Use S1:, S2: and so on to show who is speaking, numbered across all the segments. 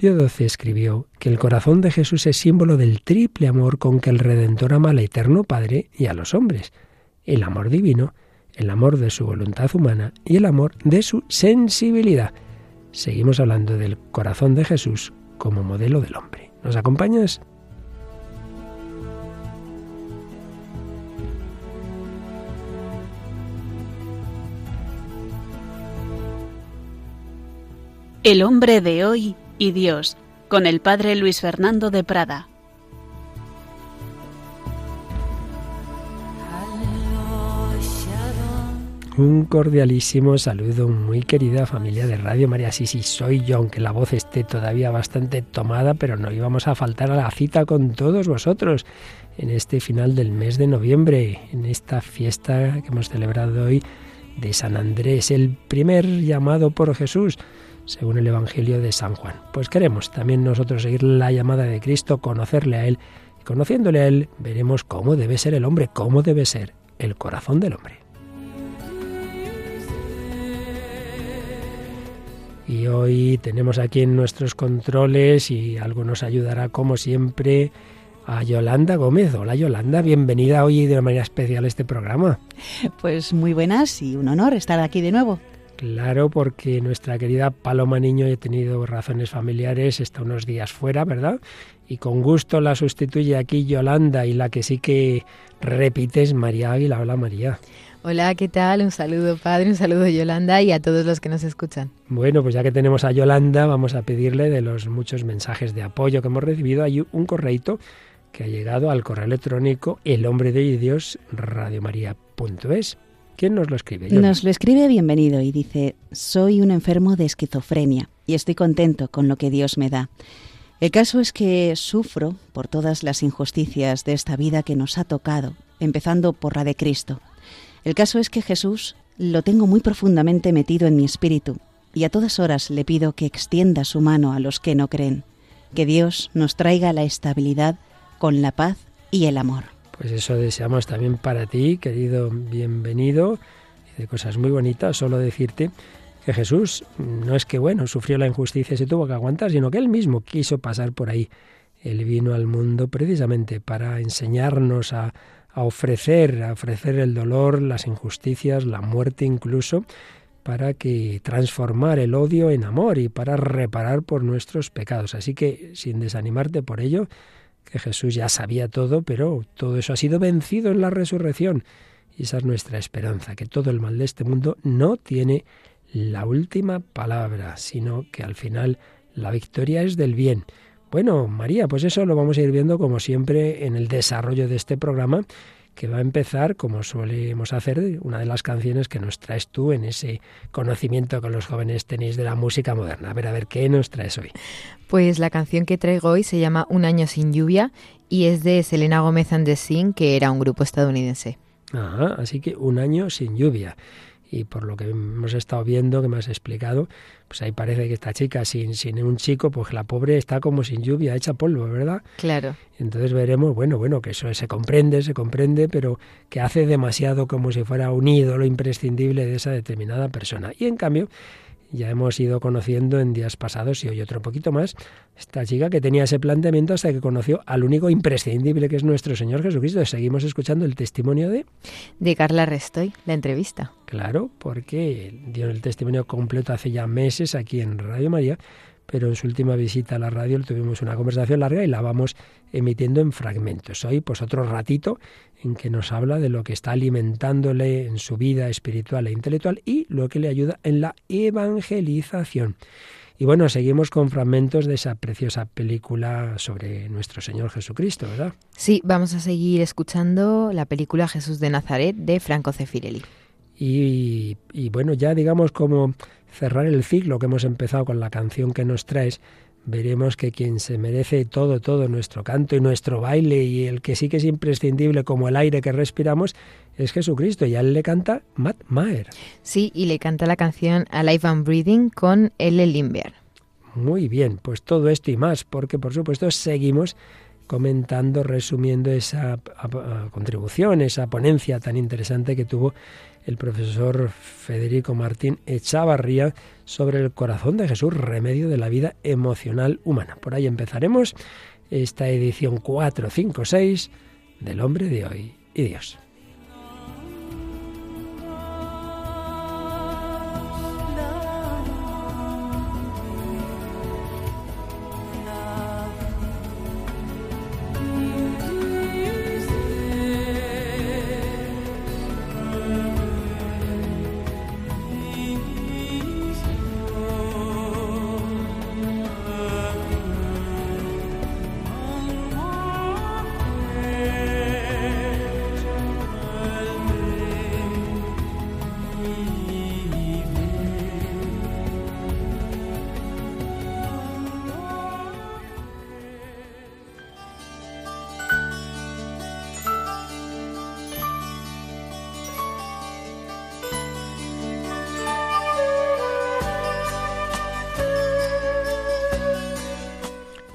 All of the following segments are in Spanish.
S1: XII escribió que el corazón de Jesús es símbolo del triple amor con que el Redentor ama al Eterno Padre y a los hombres. El amor divino, el amor de su voluntad humana y el amor de su sensibilidad. Seguimos hablando del corazón de Jesús como modelo del hombre. ¿Nos acompañas?
S2: El hombre de hoy y Dios, con el padre Luis Fernando de Prada.
S1: Un cordialísimo saludo, muy querida familia de Radio María. Sí, sí, soy yo, aunque la voz esté todavía bastante tomada, pero no íbamos a faltar a la cita con todos vosotros en este final del mes de noviembre, en esta fiesta que hemos celebrado hoy de San Andrés, el primer llamado por Jesús según el Evangelio de San Juan. Pues queremos también nosotros seguir la llamada de Cristo, conocerle a Él, y conociéndole a Él veremos cómo debe ser el hombre, cómo debe ser el corazón del hombre. Y hoy tenemos aquí en nuestros controles y algo nos ayudará como siempre a Yolanda Gómez. Hola Yolanda, bienvenida hoy de manera especial a este programa.
S3: Pues muy buenas y un honor estar aquí de nuevo.
S1: Claro, porque nuestra querida Paloma Niño ha tenido razones familiares, está unos días fuera, ¿verdad? Y con gusto la sustituye aquí Yolanda y la que sí que repite es María Águila. Hola María.
S4: Hola, ¿qué tal? Un saludo padre, un saludo Yolanda y a todos los que nos escuchan.
S1: Bueno, pues ya que tenemos a Yolanda, vamos a pedirle de los muchos mensajes de apoyo que hemos recibido. Hay un correito que ha llegado al correo electrónico el hombre de Dios radiomaria.es. ¿Quién nos lo escribe?
S3: Nos lo escribe bienvenido y dice, soy un enfermo de esquizofrenia y estoy contento con lo que Dios me da. El caso es que sufro por todas las injusticias de esta vida que nos ha tocado, empezando por la de Cristo. El caso es que Jesús lo tengo muy profundamente metido en mi espíritu y a todas horas le pido que extienda su mano a los que no creen, que Dios nos traiga la estabilidad con la paz y el amor.
S1: Pues eso deseamos también para ti, querido bienvenido, de cosas muy bonitas, solo decirte que Jesús no es que, bueno, sufrió la injusticia y se tuvo que aguantar, sino que él mismo quiso pasar por ahí. Él vino al mundo precisamente para enseñarnos a, a ofrecer, a ofrecer el dolor, las injusticias, la muerte incluso, para que transformar el odio en amor y para reparar por nuestros pecados. Así que, sin desanimarte por ello, que Jesús ya sabía todo, pero todo eso ha sido vencido en la resurrección. Y esa es nuestra esperanza, que todo el mal de este mundo no tiene la última palabra, sino que al final la victoria es del bien. Bueno, María, pues eso lo vamos a ir viendo como siempre en el desarrollo de este programa que va a empezar, como solemos hacer, una de las canciones que nos traes tú en ese conocimiento que los jóvenes tenéis de la música moderna. A ver, a ver, ¿qué nos traes hoy?
S4: Pues la canción que traigo hoy se llama Un año sin lluvia y es de Selena Gómez and the Sing, que era un grupo estadounidense.
S1: Ajá, así que un año sin lluvia y por lo que hemos estado viendo, que me has explicado, pues ahí parece que esta chica sin, sin un chico, pues la pobre está como sin lluvia, hecha polvo, ¿verdad?
S4: Claro.
S1: Entonces veremos, bueno, bueno, que eso se comprende, se comprende, pero que hace demasiado como si fuera un ídolo imprescindible de esa determinada persona. Y en cambio, ya hemos ido conociendo en días pasados y hoy otro poquito más, esta chica que tenía ese planteamiento hasta que conoció al único imprescindible que es nuestro Señor Jesucristo. Seguimos escuchando el testimonio de...
S4: De Carla Restoy, la entrevista.
S1: Claro, porque dio el testimonio completo hace ya meses aquí en Radio María pero en su última visita a la radio tuvimos una conversación larga y la vamos emitiendo en fragmentos. Hoy, pues otro ratito en que nos habla de lo que está alimentándole en su vida espiritual e intelectual y lo que le ayuda en la evangelización. Y bueno, seguimos con fragmentos de esa preciosa película sobre nuestro Señor Jesucristo, ¿verdad?
S4: Sí, vamos a seguir escuchando la película Jesús de Nazaret de Franco Cefirelli.
S1: Y, y bueno, ya digamos como cerrar el ciclo que hemos empezado con la canción que nos traes, veremos que quien se merece todo, todo nuestro canto y nuestro baile y el que sí que es imprescindible como el aire que respiramos es Jesucristo y a él le canta Matt Maher.
S4: Sí, y le canta la canción Alive and Breathing con L. Lindbergh.
S1: Muy bien, pues todo esto y más, porque por supuesto seguimos comentando, resumiendo esa contribución, esa ponencia tan interesante que tuvo el profesor Federico Martín Echavarría sobre el corazón de Jesús, remedio de la vida emocional humana. Por ahí empezaremos esta edición 456 del hombre de hoy y Dios.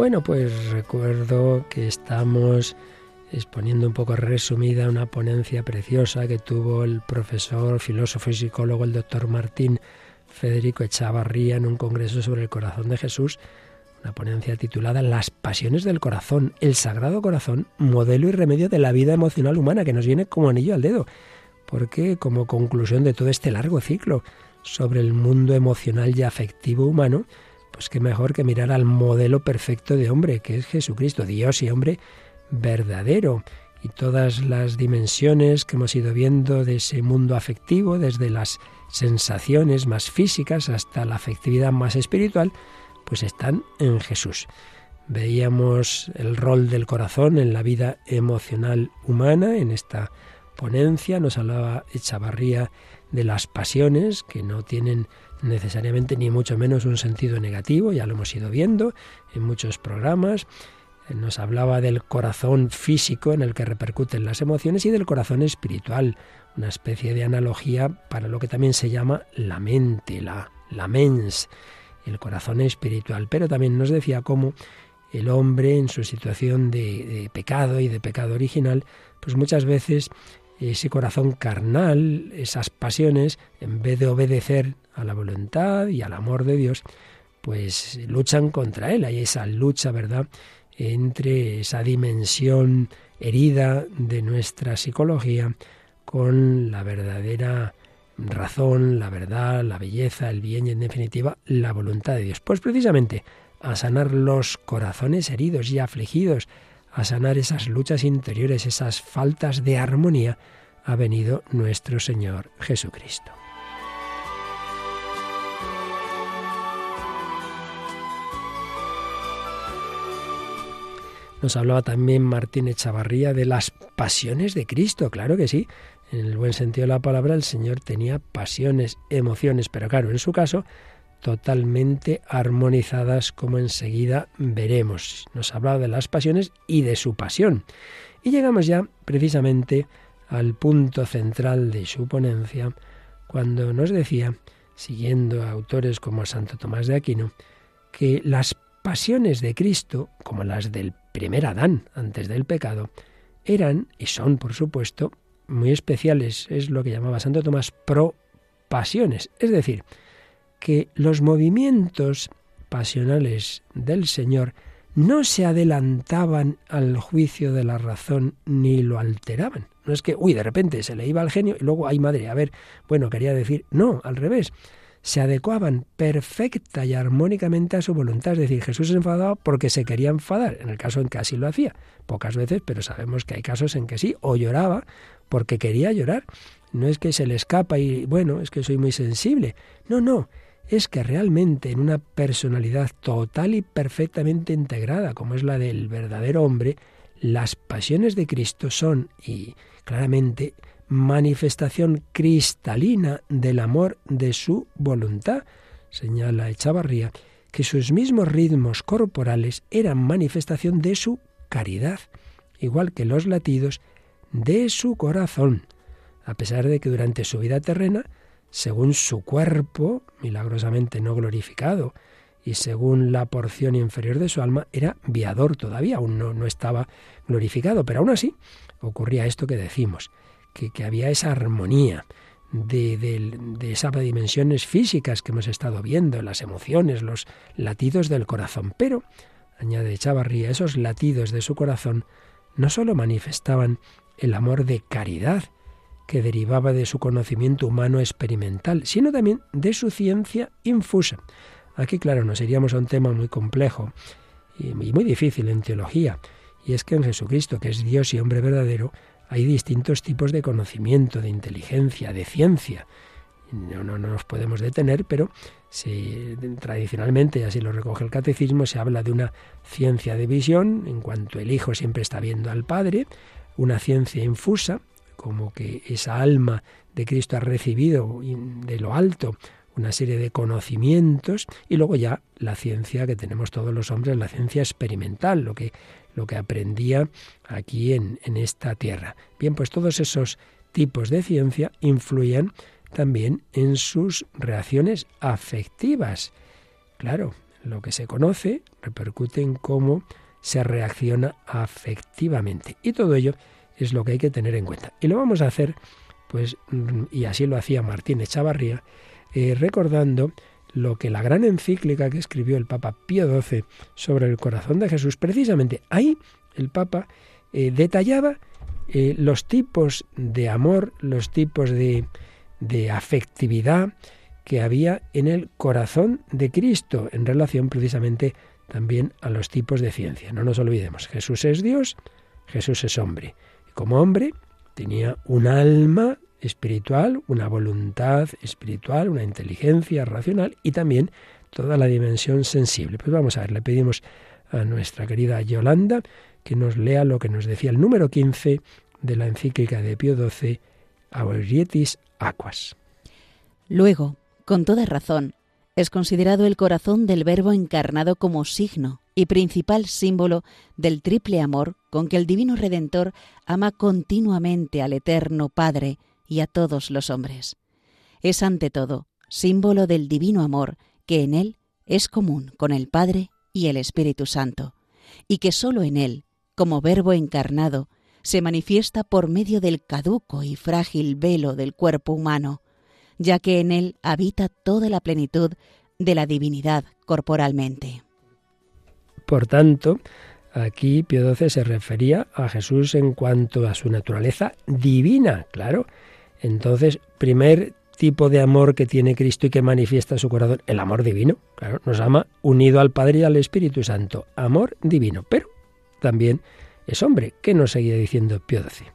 S1: Bueno, pues recuerdo que estamos exponiendo un poco resumida una ponencia preciosa que tuvo el profesor, filósofo y psicólogo, el doctor Martín Federico Echavarría en un congreso sobre el corazón de Jesús, una ponencia titulada Las pasiones del corazón, el sagrado corazón, modelo y remedio de la vida emocional humana, que nos viene como anillo al dedo, porque como conclusión de todo este largo ciclo sobre el mundo emocional y afectivo humano, pues qué mejor que mirar al modelo perfecto de hombre, que es Jesucristo, Dios y hombre verdadero. Y todas las dimensiones que hemos ido viendo de ese mundo afectivo, desde las sensaciones más físicas hasta la afectividad más espiritual, pues están en Jesús. Veíamos el rol del corazón en la vida emocional humana en esta ponencia, nos hablaba Echavarría de las pasiones que no tienen necesariamente ni mucho menos un sentido negativo, ya lo hemos ido viendo en muchos programas. Nos hablaba del corazón físico en el que repercuten las emociones y del corazón espiritual, una especie de analogía para lo que también se llama la mente, la, la mens, el corazón espiritual. Pero también nos decía cómo el hombre en su situación de, de pecado y de pecado original, pues muchas veces ese corazón carnal, esas pasiones, en vez de obedecer a la voluntad y al amor de Dios, pues luchan contra él. Hay esa lucha, ¿verdad?, entre esa dimensión herida de nuestra psicología con la verdadera razón, la verdad, la belleza, el bien y en definitiva la voluntad de Dios. Pues precisamente a sanar los corazones heridos y afligidos, a sanar esas luchas interiores, esas faltas de armonía, ha venido nuestro Señor Jesucristo. Nos hablaba también Martín Echavarría de las pasiones de Cristo, claro que sí. En el buen sentido de la palabra, el Señor tenía pasiones, emociones, pero claro, en su caso, totalmente armonizadas, como enseguida veremos. Nos hablaba de las pasiones y de su pasión. Y llegamos ya precisamente al punto central de su ponencia, cuando nos decía, siguiendo a autores como Santo Tomás de Aquino, que las pasiones de Cristo, como las del primer Adán antes del pecado, eran y son, por supuesto, muy especiales. Es lo que llamaba Santo Tomás pro pasiones. Es decir, que los movimientos pasionales del Señor no se adelantaban al juicio de la razón ni lo alteraban. No es que, uy, de repente se le iba al genio y luego, ay madre, a ver, bueno, quería decir, no, al revés se adecuaban perfecta y armónicamente a su voluntad. Es decir, Jesús se enfadaba porque se quería enfadar, en el caso en que así lo hacía. Pocas veces, pero sabemos que hay casos en que sí, o lloraba porque quería llorar. No es que se le escapa y, bueno, es que soy muy sensible. No, no, es que realmente en una personalidad total y perfectamente integrada, como es la del verdadero hombre, las pasiones de Cristo son, y claramente, manifestación cristalina del amor de su voluntad. Señala Echavarría que sus mismos ritmos corporales eran manifestación de su caridad, igual que los latidos de su corazón, a pesar de que durante su vida terrena, según su cuerpo, milagrosamente no glorificado, y según la porción inferior de su alma era viador todavía, aún no, estaba glorificado, pero aún así ocurría esto que decimos, que, que había esa armonía, de, de, esas dimensiones físicas que hemos estado viendo, las emociones, los latidos del corazón. Pero, añade Chavarría, esos latidos de su corazón no sólo manifestaban el amor de caridad que derivaba de su conocimiento humano experimental, sino también de su ciencia infusa. Aquí, claro, nos iríamos a un tema muy complejo y muy difícil en teología, y es que en Jesucristo, que es Dios y hombre verdadero, hay distintos tipos de conocimiento, de inteligencia, de ciencia. No, no, nos podemos detener, pero tradicionalmente, y así lo recoge el catecismo, se habla de una ciencia de visión, en cuanto el Hijo siempre está viendo al Padre, una ciencia infusa, como que esa alma de Cristo ha recibido de lo alto una serie de conocimientos y luego ya la ciencia que tenemos todos los hombres, la ciencia experimental, lo que lo que aprendía aquí en, en esta tierra. Bien, pues todos esos tipos de ciencia influyen también en sus reacciones afectivas. Claro, lo que se conoce repercute en cómo se reacciona afectivamente. Y todo ello es lo que hay que tener en cuenta. Y lo vamos a hacer, pues, y así lo hacía Martín Echavarría, eh, recordando lo que la gran encíclica que escribió el Papa Pío XII sobre el corazón de Jesús, precisamente ahí el Papa eh, detallaba eh, los tipos de amor, los tipos de, de afectividad que había en el corazón de Cristo en relación precisamente también a los tipos de ciencia. No nos olvidemos, Jesús es Dios, Jesús es hombre. Como hombre tenía un alma espiritual, una voluntad espiritual, una inteligencia racional y también toda la dimensión sensible. Pues vamos a ver, le pedimos a nuestra querida Yolanda que nos lea lo que nos decía el número 15 de la encíclica de Pío XII, Aurietis Aquas.
S3: Luego, con toda razón, es considerado el corazón del Verbo encarnado como signo y principal símbolo del triple amor con que el Divino Redentor ama continuamente al Eterno Padre, y a todos los hombres. Es ante todo símbolo del divino amor que en él es común con el Padre y el Espíritu Santo, y que sólo en él, como Verbo encarnado, se manifiesta por medio del caduco y frágil velo del cuerpo humano, ya que en él habita toda la plenitud de la divinidad corporalmente.
S1: Por tanto, aquí Pío XII se refería a Jesús en cuanto a su naturaleza divina, claro, entonces, primer tipo de amor que tiene Cristo y que manifiesta su corazón, el amor divino. Claro, nos ama unido al Padre y al Espíritu Santo. Amor divino. Pero también es hombre. ¿Qué nos seguía diciendo Pío XII?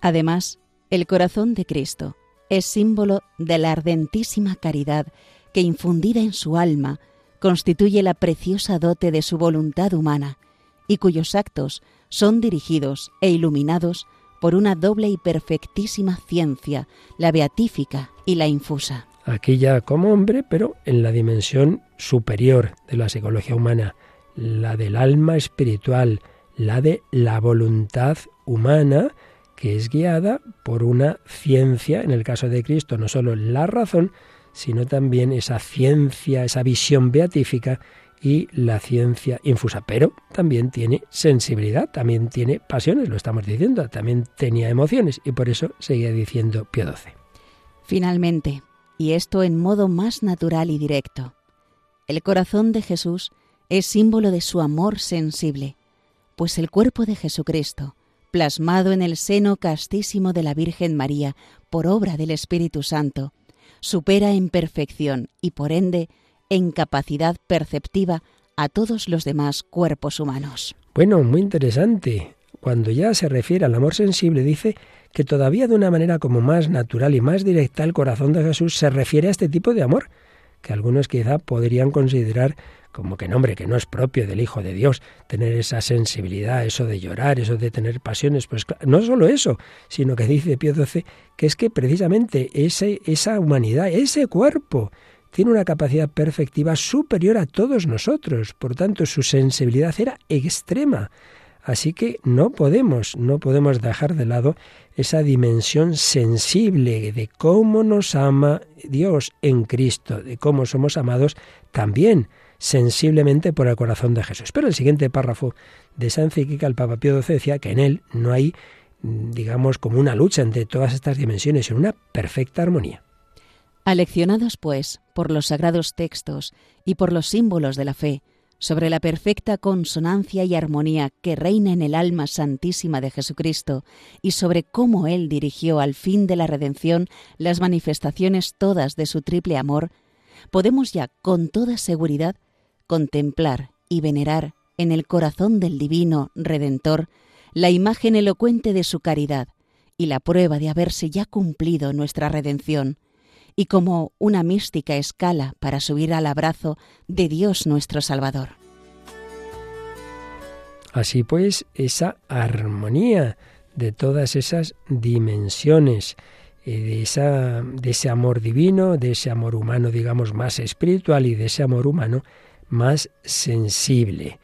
S3: Además, el corazón de Cristo es símbolo de la ardentísima caridad que infundida en su alma constituye la preciosa dote de su voluntad humana y cuyos actos son dirigidos e iluminados por una doble y perfectísima ciencia, la beatífica y la infusa.
S1: Aquí ya como hombre, pero en la dimensión superior de la psicología humana, la del alma espiritual, la de la voluntad humana, que es guiada por una ciencia, en el caso de Cristo, no solo la razón, sino también esa ciencia, esa visión beatífica y la ciencia infusa, pero también tiene sensibilidad, también tiene pasiones, lo estamos diciendo, también tenía emociones y por eso seguía diciendo Pío XII.
S3: Finalmente, y esto en modo más natural y directo, el corazón de Jesús es símbolo de su amor sensible, pues el cuerpo de Jesucristo, plasmado en el seno castísimo de la Virgen María por obra del Espíritu Santo, supera en perfección y por ende en capacidad perceptiva a todos los demás cuerpos humanos.
S1: Bueno, muy interesante. Cuando ya se refiere al amor sensible, dice que todavía de una manera como más natural y más directa el corazón de Jesús se refiere a este tipo de amor, que algunos quizá podrían considerar como que nombre, que no es propio del Hijo de Dios, tener esa sensibilidad, eso de llorar, eso de tener pasiones, pues no solo eso, sino que dice Pío XII que es que precisamente ese, esa humanidad, ese cuerpo, tiene una capacidad perceptiva superior a todos nosotros, por tanto su sensibilidad era extrema. Así que no podemos, no podemos dejar de lado esa dimensión sensible de cómo nos ama Dios en Cristo, de cómo somos amados también sensiblemente por el corazón de Jesús. Pero el siguiente párrafo de esa encíclica, el Papa Pío XII decía que en él no hay, digamos, como una lucha entre todas estas dimensiones, sino una perfecta armonía.
S3: Aleccionados, pues, por los sagrados textos y por los símbolos de la fe, sobre la perfecta consonancia y armonía que reina en el alma santísima de Jesucristo y sobre cómo Él dirigió al fin de la redención las manifestaciones todas de su triple amor, podemos ya con toda seguridad contemplar y venerar en el corazón del Divino Redentor la imagen elocuente de su caridad y la prueba de haberse ya cumplido nuestra redención, y como una mística escala para subir al abrazo de Dios nuestro Salvador.
S1: Así pues, esa armonía de todas esas dimensiones, eh, de, esa, de ese amor divino, de ese amor humano, digamos, más espiritual y de ese amor humano más sensible.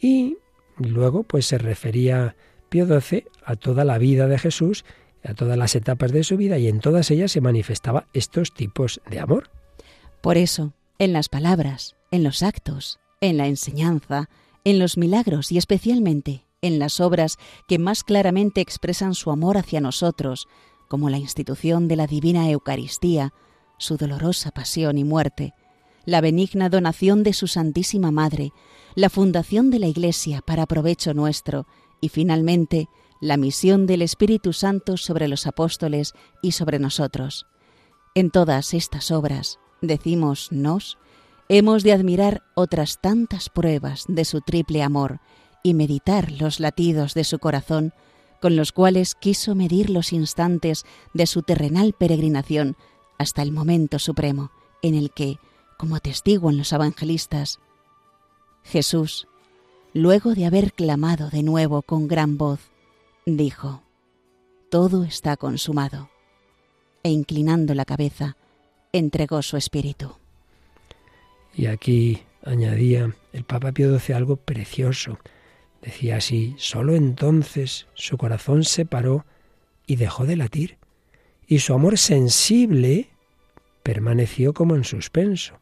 S1: Y luego, pues se refería Pío XII a toda la vida de Jesús a todas las etapas de su vida y en todas ellas se manifestaba estos tipos de amor.
S3: Por eso, en las palabras, en los actos, en la enseñanza, en los milagros y especialmente en las obras que más claramente expresan su amor hacia nosotros, como la institución de la divina Eucaristía, su dolorosa pasión y muerte, la benigna donación de su Santísima Madre, la fundación de la Iglesia para provecho nuestro y finalmente la misión del Espíritu Santo sobre los apóstoles y sobre nosotros. En todas estas obras, decimos nos, hemos de admirar otras tantas pruebas de su triple amor y meditar los latidos de su corazón, con los cuales quiso medir los instantes de su terrenal peregrinación hasta el momento supremo en el que, como en los evangelistas, Jesús, luego de haber clamado de nuevo con gran voz, dijo, Todo está consumado, e inclinando la cabeza, entregó su espíritu.
S1: Y aquí añadía el Papa Pío XII algo precioso. Decía así, sólo entonces su corazón se paró y dejó de latir, y su amor sensible permaneció como en suspenso,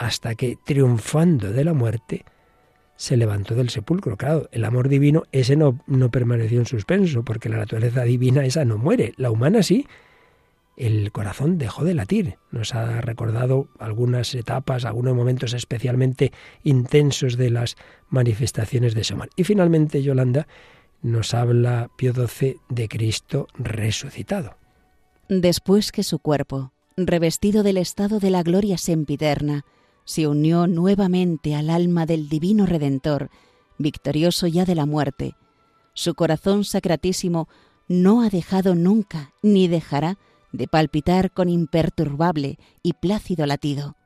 S1: hasta que, triunfando de la muerte, se levantó del sepulcro. Claro, el amor divino, ese no, no permaneció en suspenso, porque la naturaleza divina esa no muere, la humana sí. El corazón dejó de latir. Nos ha recordado algunas etapas, algunos momentos especialmente intensos de las manifestaciones de ese amor. Y finalmente, Yolanda, nos habla Pío XII de Cristo resucitado.
S3: Después que su cuerpo, revestido del estado de la gloria sempiterna, se unió nuevamente al alma del Divino Redentor, victorioso ya de la muerte. Su corazón sacratísimo no ha dejado nunca ni dejará de palpitar con imperturbable y plácido latido,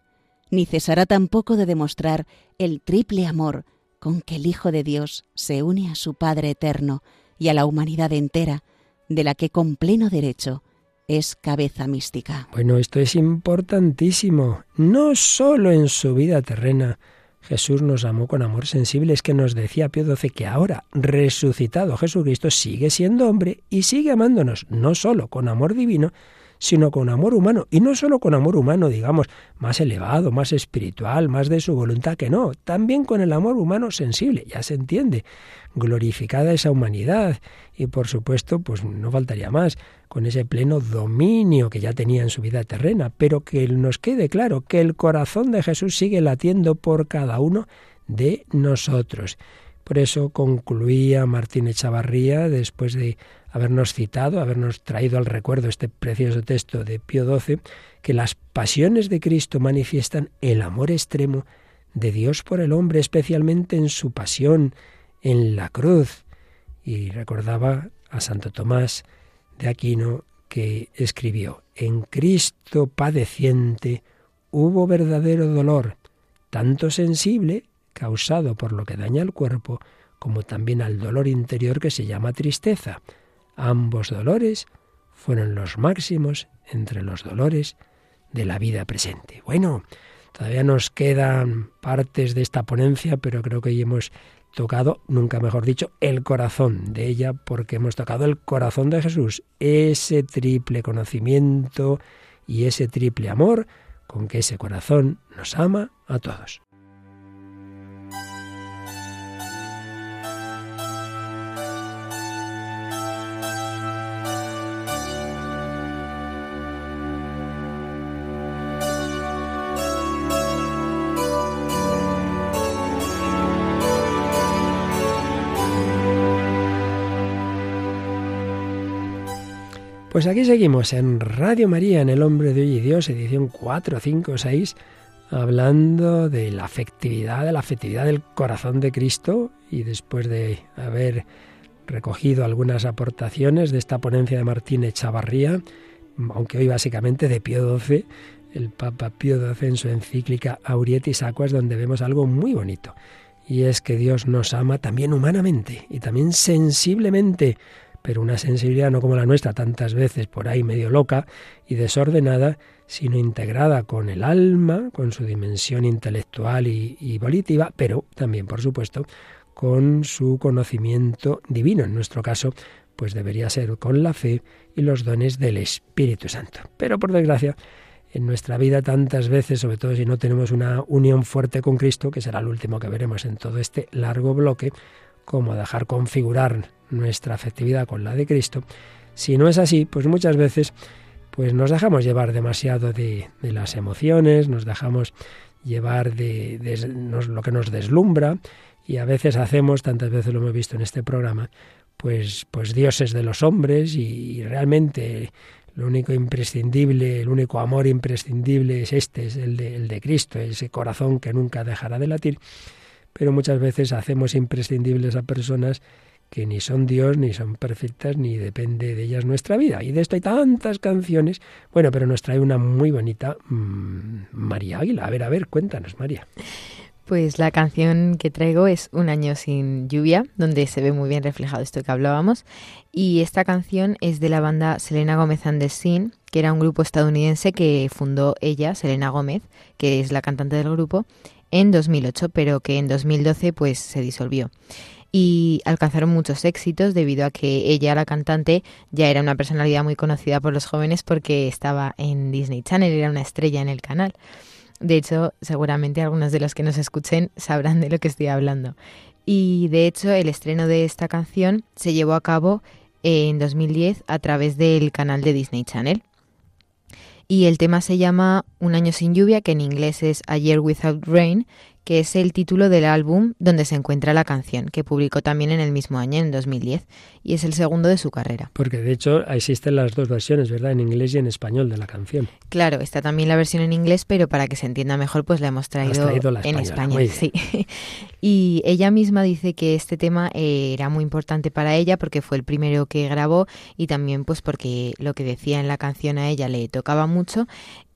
S3: ni cesará tampoco de demostrar el triple amor con que el Hijo de Dios se une a su Padre eterno y a la humanidad entera, de la que con pleno derecho es cabeza mística.
S1: Bueno, esto es importantísimo. No solo en su vida terrena Jesús nos amó con amor sensible, es que nos decía Pío XII que ahora, resucitado Jesucristo, sigue siendo hombre y sigue amándonos, no solo con amor divino, sino con amor humano. Y no solo con amor humano, digamos, más elevado, más espiritual, más de su voluntad, que no, también con el amor humano sensible, ya se entiende, glorificada esa humanidad. Y por supuesto, pues no faltaría más, con ese pleno dominio que ya tenía en su vida terrena, pero que nos quede claro que el corazón de Jesús sigue latiendo por cada uno de nosotros. Por eso concluía Martín Echavarría, después de habernos citado, habernos traído al recuerdo este precioso texto de Pío XII, que las pasiones de Cristo manifiestan el amor extremo de Dios por el hombre, especialmente en su pasión en la cruz. Y recordaba a Santo Tomás de Aquino que escribió, en Cristo padeciente hubo verdadero dolor, tanto sensible, causado por lo que daña al cuerpo, como también al dolor interior que se llama tristeza Ambos dolores fueron los máximos entre los dolores de la vida presente. Bueno, todavía nos quedan partes de esta ponencia, pero creo que hoy hemos tocado, nunca mejor dicho, el corazón de ella, porque hemos tocado el corazón de Jesús, ese triple conocimiento y ese triple amor con que ese corazón nos ama a todos. Pues aquí seguimos en Radio María, en El Hombre de Hoy y Dios, edición 4, 5, 6, hablando de la afectividad, de la afectividad del corazón de Cristo y después de haber recogido algunas aportaciones de esta ponencia de Martín Echavarría, aunque hoy básicamente de Pío XII, el Papa Pío XII en su encíclica Aurietis Aquas, donde vemos algo muy bonito. Y es que Dios nos ama también humanamente y también sensiblemente, pero una sensibilidad no como la nuestra tantas veces por ahí medio loca y desordenada, sino integrada con el alma, con su dimensión intelectual y, y volitiva, pero también, por supuesto, con su conocimiento divino. En nuestro caso, pues debería ser con la fe y los dones del Espíritu Santo. Pero por desgracia, en nuestra vida tantas veces, sobre todo si no tenemos una unión fuerte con Cristo, que será el último que veremos en todo este largo bloque, cómo dejar configurar nuestra afectividad con la de Cristo. Si no es así, pues muchas veces pues nos dejamos llevar demasiado de, las emociones, nos dejamos llevar de, de nos, lo que nos deslumbra y a veces hacemos, tantas veces lo hemos visto en este programa, pues, pues dioses de los hombres y, realmente lo único imprescindible, el único amor imprescindible es este, es el de Cristo, ese corazón que nunca dejará de latir. Pero muchas veces hacemos imprescindibles a personas que ni son Dios, ni son perfectas, ni depende de ellas nuestra vida. Y de esto hay tantas canciones. Bueno, pero nos trae una muy bonita mmm, María Águila. A ver, a ver, cuéntanos, María.
S4: Pues la canción que traigo es Un año sin lluvia, donde se ve muy bien reflejado esto que hablábamos. Y esta canción es de la banda Selena Gómez and the Sin, que era un grupo estadounidense que fundó ella, Selena Gómez, que es la cantante del grupo, en 2008, pero que en 2012 pues se disolvió y alcanzaron muchos éxitos debido a que ella, la cantante, ya era una personalidad muy conocida por los jóvenes porque estaba en Disney Channel, era una estrella en el canal. De hecho, seguramente algunos de los que nos escuchen sabrán de lo que estoy hablando. Y de hecho, el estreno de esta canción se llevó a cabo en 2010 a través del canal de Disney Channel. Y el tema se llama Un año sin lluvia, que en inglés es A Year Without Rain, que es el título del álbum donde se encuentra la canción, que publicó también en el mismo año, en 2010, y es el segundo de su carrera.
S1: Porque de hecho existen las dos versiones, ¿verdad? En inglés y en español de la canción.
S4: Claro, está también la versión en inglés, pero para que se entienda mejor, pues la hemos traído,
S1: traído la
S4: en español. Sí. y ella misma dice que este tema era muy importante para ella porque fue el primero que grabó y también pues porque lo que decía en la canción a ella le tocaba mucho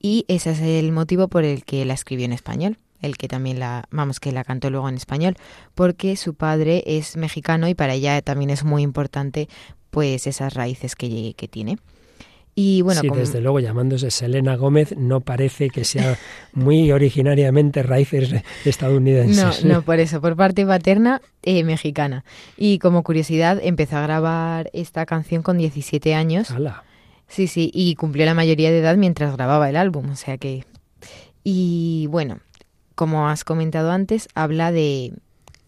S4: y ese es el motivo por el que la escribió en español el que también la, vamos, que la cantó luego en español, porque su padre es mexicano y para ella también es muy importante pues esas raíces que, que tiene. Y bueno,
S1: sí,
S4: como...
S1: desde luego llamándose Selena Gómez no parece que sea muy originariamente raíces estadounidenses.
S4: No, no, por eso, por parte paterna eh, mexicana. Y como curiosidad, empezó a grabar esta canción con 17 años.
S1: ¡Hala!
S4: Sí, sí, y cumplió la mayoría de edad mientras grababa el álbum, o sea que... Y bueno, como has comentado antes, habla de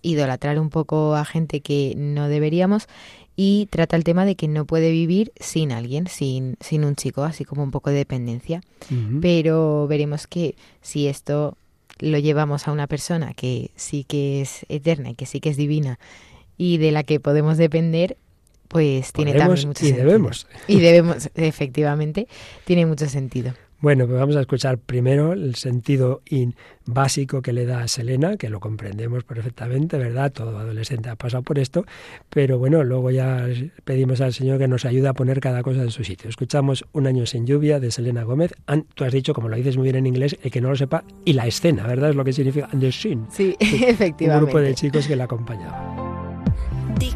S4: idolatrar un poco a gente que no deberíamos y trata el tema de que no puede vivir sin alguien, sin, sin un chico, así como un poco de dependencia. Uh -huh. Pero veremos que si esto lo llevamos a una persona que sí que es eterna y que sí que es divina y de la que podemos depender, pues tiene
S1: Podemos
S4: también mucho
S1: y
S4: sentido.
S1: debemos.
S4: Y debemos, efectivamente, tiene mucho sentido.
S1: Bueno, pues vamos a escuchar primero el sentido in básico que le da a Selena, que lo comprendemos perfectamente, ¿verdad? Todo adolescente ha pasado por esto, pero bueno, luego ya pedimos al Señor que nos ayude a poner cada cosa en su sitio. Escuchamos Un año sin lluvia de Selena Gómez. And, tú has dicho, como lo dices muy bien en inglés, el que no lo sepa, y la escena, ¿verdad? Es lo que significa And the Scene.
S4: Sí, efectivamente.
S1: Un grupo de chicos que la acompañaban.
S5: ¿De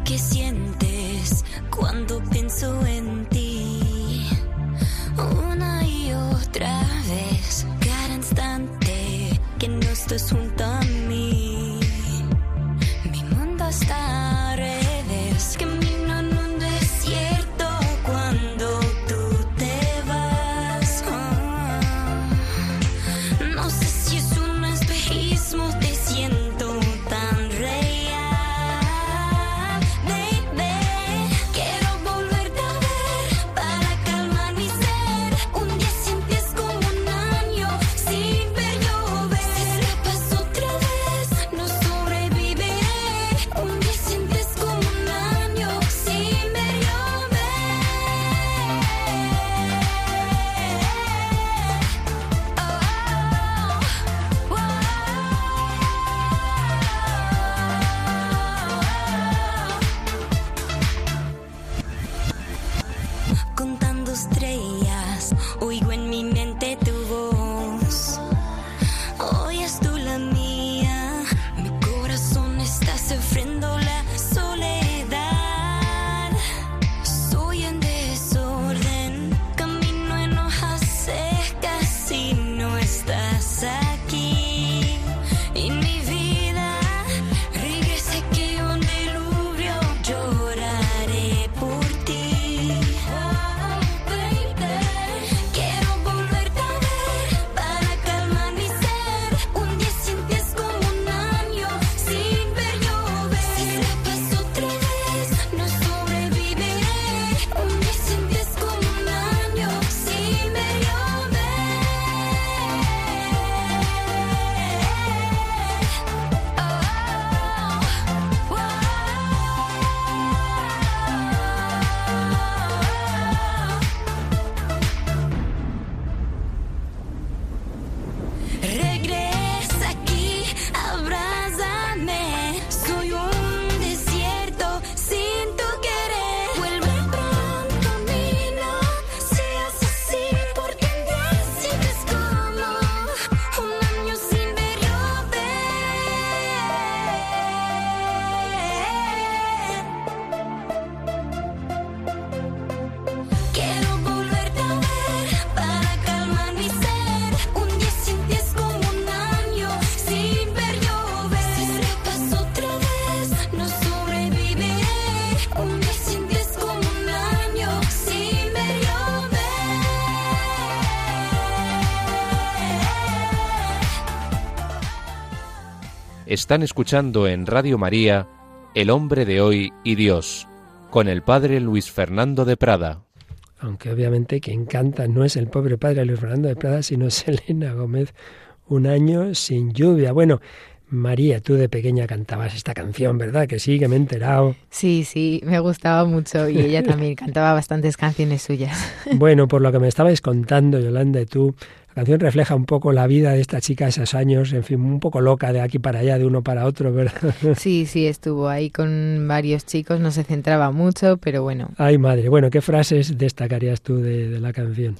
S5: está
S6: Están escuchando en Radio María El hombre de hoy y Dios, con el padre Luis Fernando de Prada.
S1: Aunque obviamente quien canta no es el pobre padre Luis Fernando de Prada, sino es Elena Gómez, Un año sin lluvia. Bueno, María, tú de pequeña cantabas esta canción, ¿verdad? Que sí, que me he enterado.
S4: Sí, sí, me gustaba mucho y ella también cantaba bastantes canciones suyas.
S1: Bueno, por lo que me estabais contando, Yolanda, y tú, la canción refleja un poco la vida de esta chica esos años, en fin, un poco loca de aquí para allá, de uno para otro, ¿verdad?
S4: Sí, sí, estuvo ahí con varios chicos, no se centraba mucho, pero bueno.
S1: Ay, madre, bueno, ¿qué frases destacarías tú de, de la canción?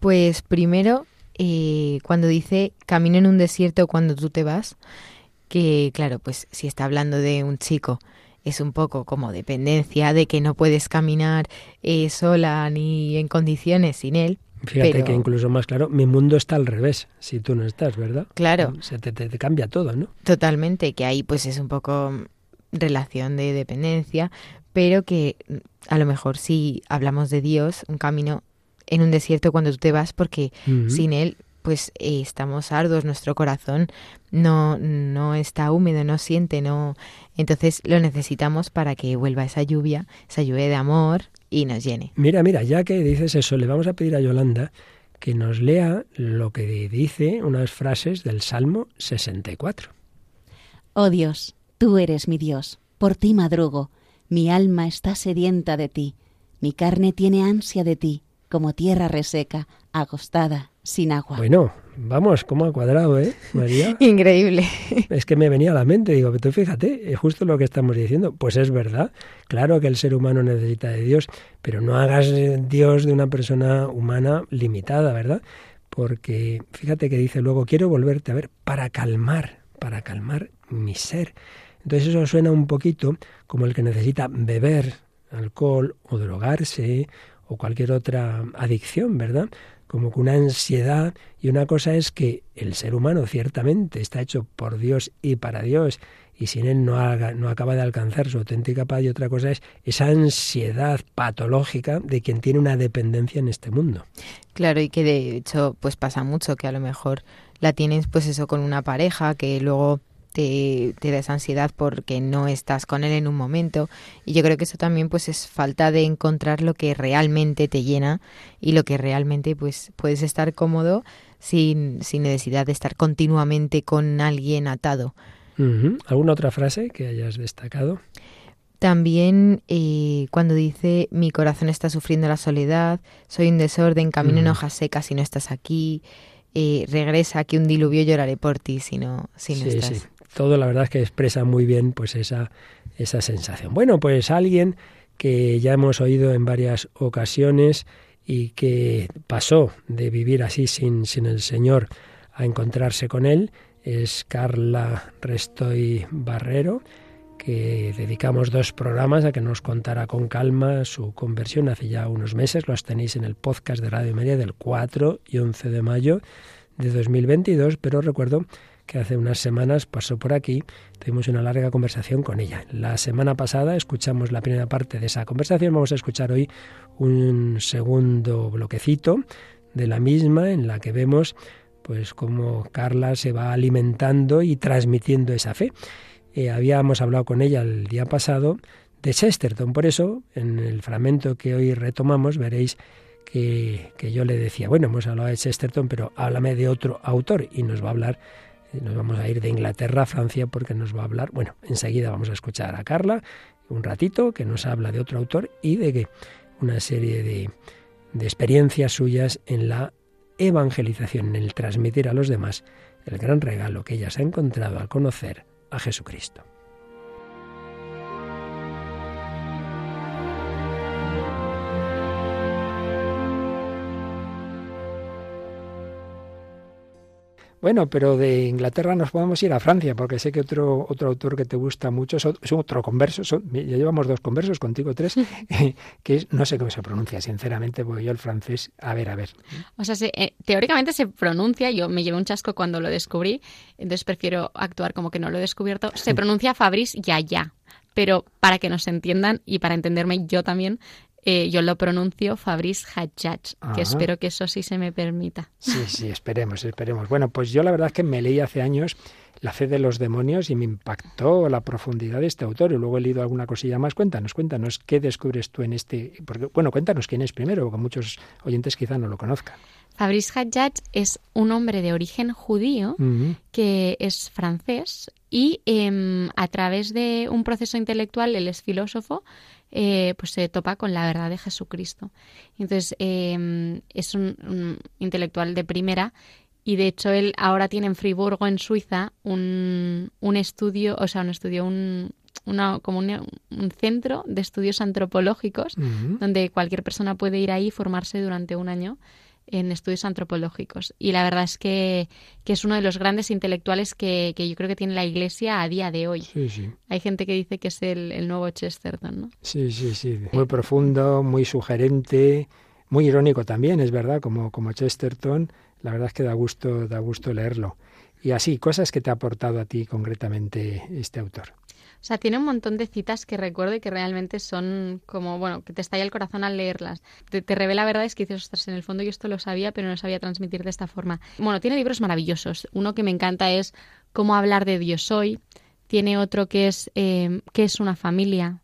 S4: Pues primero, eh, cuando dice camino en un desierto cuando tú te vas, que claro, pues si está hablando de un chico, es un poco como dependencia de que no puedes caminar eh, sola ni en condiciones sin él.
S1: Fíjate
S4: Pero-
S1: que incluso más claro, mi mundo está al revés, si tú no estás, ¿verdad?
S4: Claro.
S1: Se te, te- te cambia todo, ¿no?
S4: Totalmente, que ahí pues es un poco mm, relación de dependencia, pero que mm, a lo mejor si hablamos de Dios, un camino en un desierto cuando tú te vas, porque sin Él pues eh, estamos arduos, nuestro corazón no, no está húmedo, no siente, no... Entonces lo necesitamos para que vuelva esa lluvia, esa lluvia de amor y nos llene.
S1: Mira, mira, ya que dices eso, le vamos a pedir a Yolanda que nos lea lo que dice unas frases del Salmo 64.
S3: Oh Dios, tú eres mi Dios, por ti madrugo, mi alma está sedienta de ti, mi carne tiene ansia de ti, como tierra reseca, agostada, sin agua.
S1: Bueno, vamos, ¿cómo ha cuadrado, eh, María?
S4: Increíble.
S1: Es que me venía a la mente, digo, pero tú fíjate, es justo lo que estamos diciendo. Pues es verdad, claro que el ser humano necesita de Dios, pero no hagas Dios de una persona humana limitada, ¿verdad? Porque fíjate que dice luego, quiero volverte a ver para calmar, para calmar mi ser. Entonces eso suena un poquito como el que necesita beber alcohol o drogarse o cualquier otra adicción, ¿verdad? Como que una ansiedad y una cosa es que el ser humano ciertamente está hecho por Dios y para Dios y sin él no, haga- no acaba de alcanzar su auténtica paz y otra cosa es esa ansiedad patológica de quien tiene una dependencia en este mundo.
S4: Claro, y que de hecho pues pasa mucho, que a lo mejor la tienes pues eso con una pareja que luego te, te da esa ansiedad porque no estás con él en un momento. Y yo creo que eso también pues es falta de encontrar lo que realmente te llena y lo que realmente pues puedes estar cómodo sin, sin necesidad de estar continuamente con alguien atado.
S1: ¿Alguna otra frase que hayas destacado?
S4: También eh, cuando dice mi corazón está sufriendo la soledad, soy un desorden, camino en hojas secas si no estás aquí, eh, regresa que un diluvio lloraré por ti si no, si no
S1: sí,
S4: estás.
S1: sí. Todo la verdad es que expresa muy bien pues esa, esa sensación. Bueno, pues alguien que ya hemos oído en varias ocasiones y que pasó de vivir así sin, sin el Señor a encontrarse con Él es Carla Restoy Barrero, que dedicamos dos programas a que nos contara con calma su conversión hace ya unos meses. Los tenéis en el podcast de Radio María del 4 y 11 de mayo de 2022, pero recuerdo que hace unas semanas pasó por aquí, tuvimos una larga conversación con ella. La semana pasada escuchamos la primera parte de esa conversación, vamos a escuchar hoy un segundo bloquecito de la misma en la que vemos pues cómo Carla se va alimentando y transmitiendo esa fe. Eh, habíamos hablado con ella el día pasado de Chesterton, por eso en el fragmento que hoy retomamos veréis que, que yo le decía, bueno, hemos hablado de Chesterton, pero háblame de otro autor y nos va a hablar, nos vamos a ir de Inglaterra a Francia porque nos va a hablar, bueno, enseguida vamos a escuchar a Carla un ratito que nos habla de otro autor y de que una serie de, de experiencias suyas en la evangelización, en el transmitir a los demás el gran regalo que ella se ha encontrado al conocer a Jesucristo. Bueno, pero de Inglaterra nos podemos ir a Francia, porque sé que otro, otro autor que te gusta mucho es otro, es otro converso, son- ya llevamos dos conversos, contigo tres, que es, no sé cómo se pronuncia, sinceramente, porque yo el francés, a ver, a ver.
S7: O sea, se- eh, teóricamente se pronuncia, yo me llevé un chasco cuando lo descubrí, entonces prefiero actuar como que no lo he descubierto. Se pronuncia Fabrice Yaya, pero para que nos entiendan y para entenderme yo también, eh, yo lo pronuncio Fabrice Hajjaj, que espero que eso sí se me permita.
S8: Sí, sí, esperemos, esperemos. Bueno, pues yo la verdad es que me leí hace años La fe de los demonios y me impactó la profundidad de este autor. Y luego he leído alguna cosilla más. Cuéntanos, cuéntanos, ¿qué descubres tú en este? Porque, bueno, cuéntanos quién es primero, porque muchos oyentes quizá no lo conozcan.
S7: Fabrice Hajjaj es un hombre de origen judío que es francés y em, a través de un proceso intelectual, él es filósofo, eh, pues se topa con la verdad de Jesucristo. Entonces em, es un, un intelectual de primera y de hecho él ahora tiene en Friburgo, en Suiza, un, un estudio, o sea, un estudio, un, una, como un, un centro de estudios antropológicos donde cualquier persona puede ir ahí y formarse durante un año en estudios antropológicos. Y la verdad es que, que es uno de los grandes intelectuales que, que yo creo que tiene la Iglesia a día de hoy.
S8: Sí, sí.
S7: Hay gente que dice que es el, el nuevo Chesterton, ¿no?
S8: Sí, sí, sí. Muy profundo, muy sugerente, muy irónico también, es verdad, como, como Chesterton. La verdad es que da gusto, da gusto leerlo. Y así, cosas que te ha aportado a ti concretamente este autor.
S7: O sea, tiene un montón de citas que recuerdo y que realmente son como, bueno, que te estalla el corazón al leerlas. Te, te revela verdades que dices, ostras, en el fondo yo esto lo sabía, pero no sabía transmitir de esta forma. Bueno, tiene libros maravillosos. Uno que me encanta es Cómo hablar de Dios hoy. Tiene otro que es eh, ¿Qué es una familia?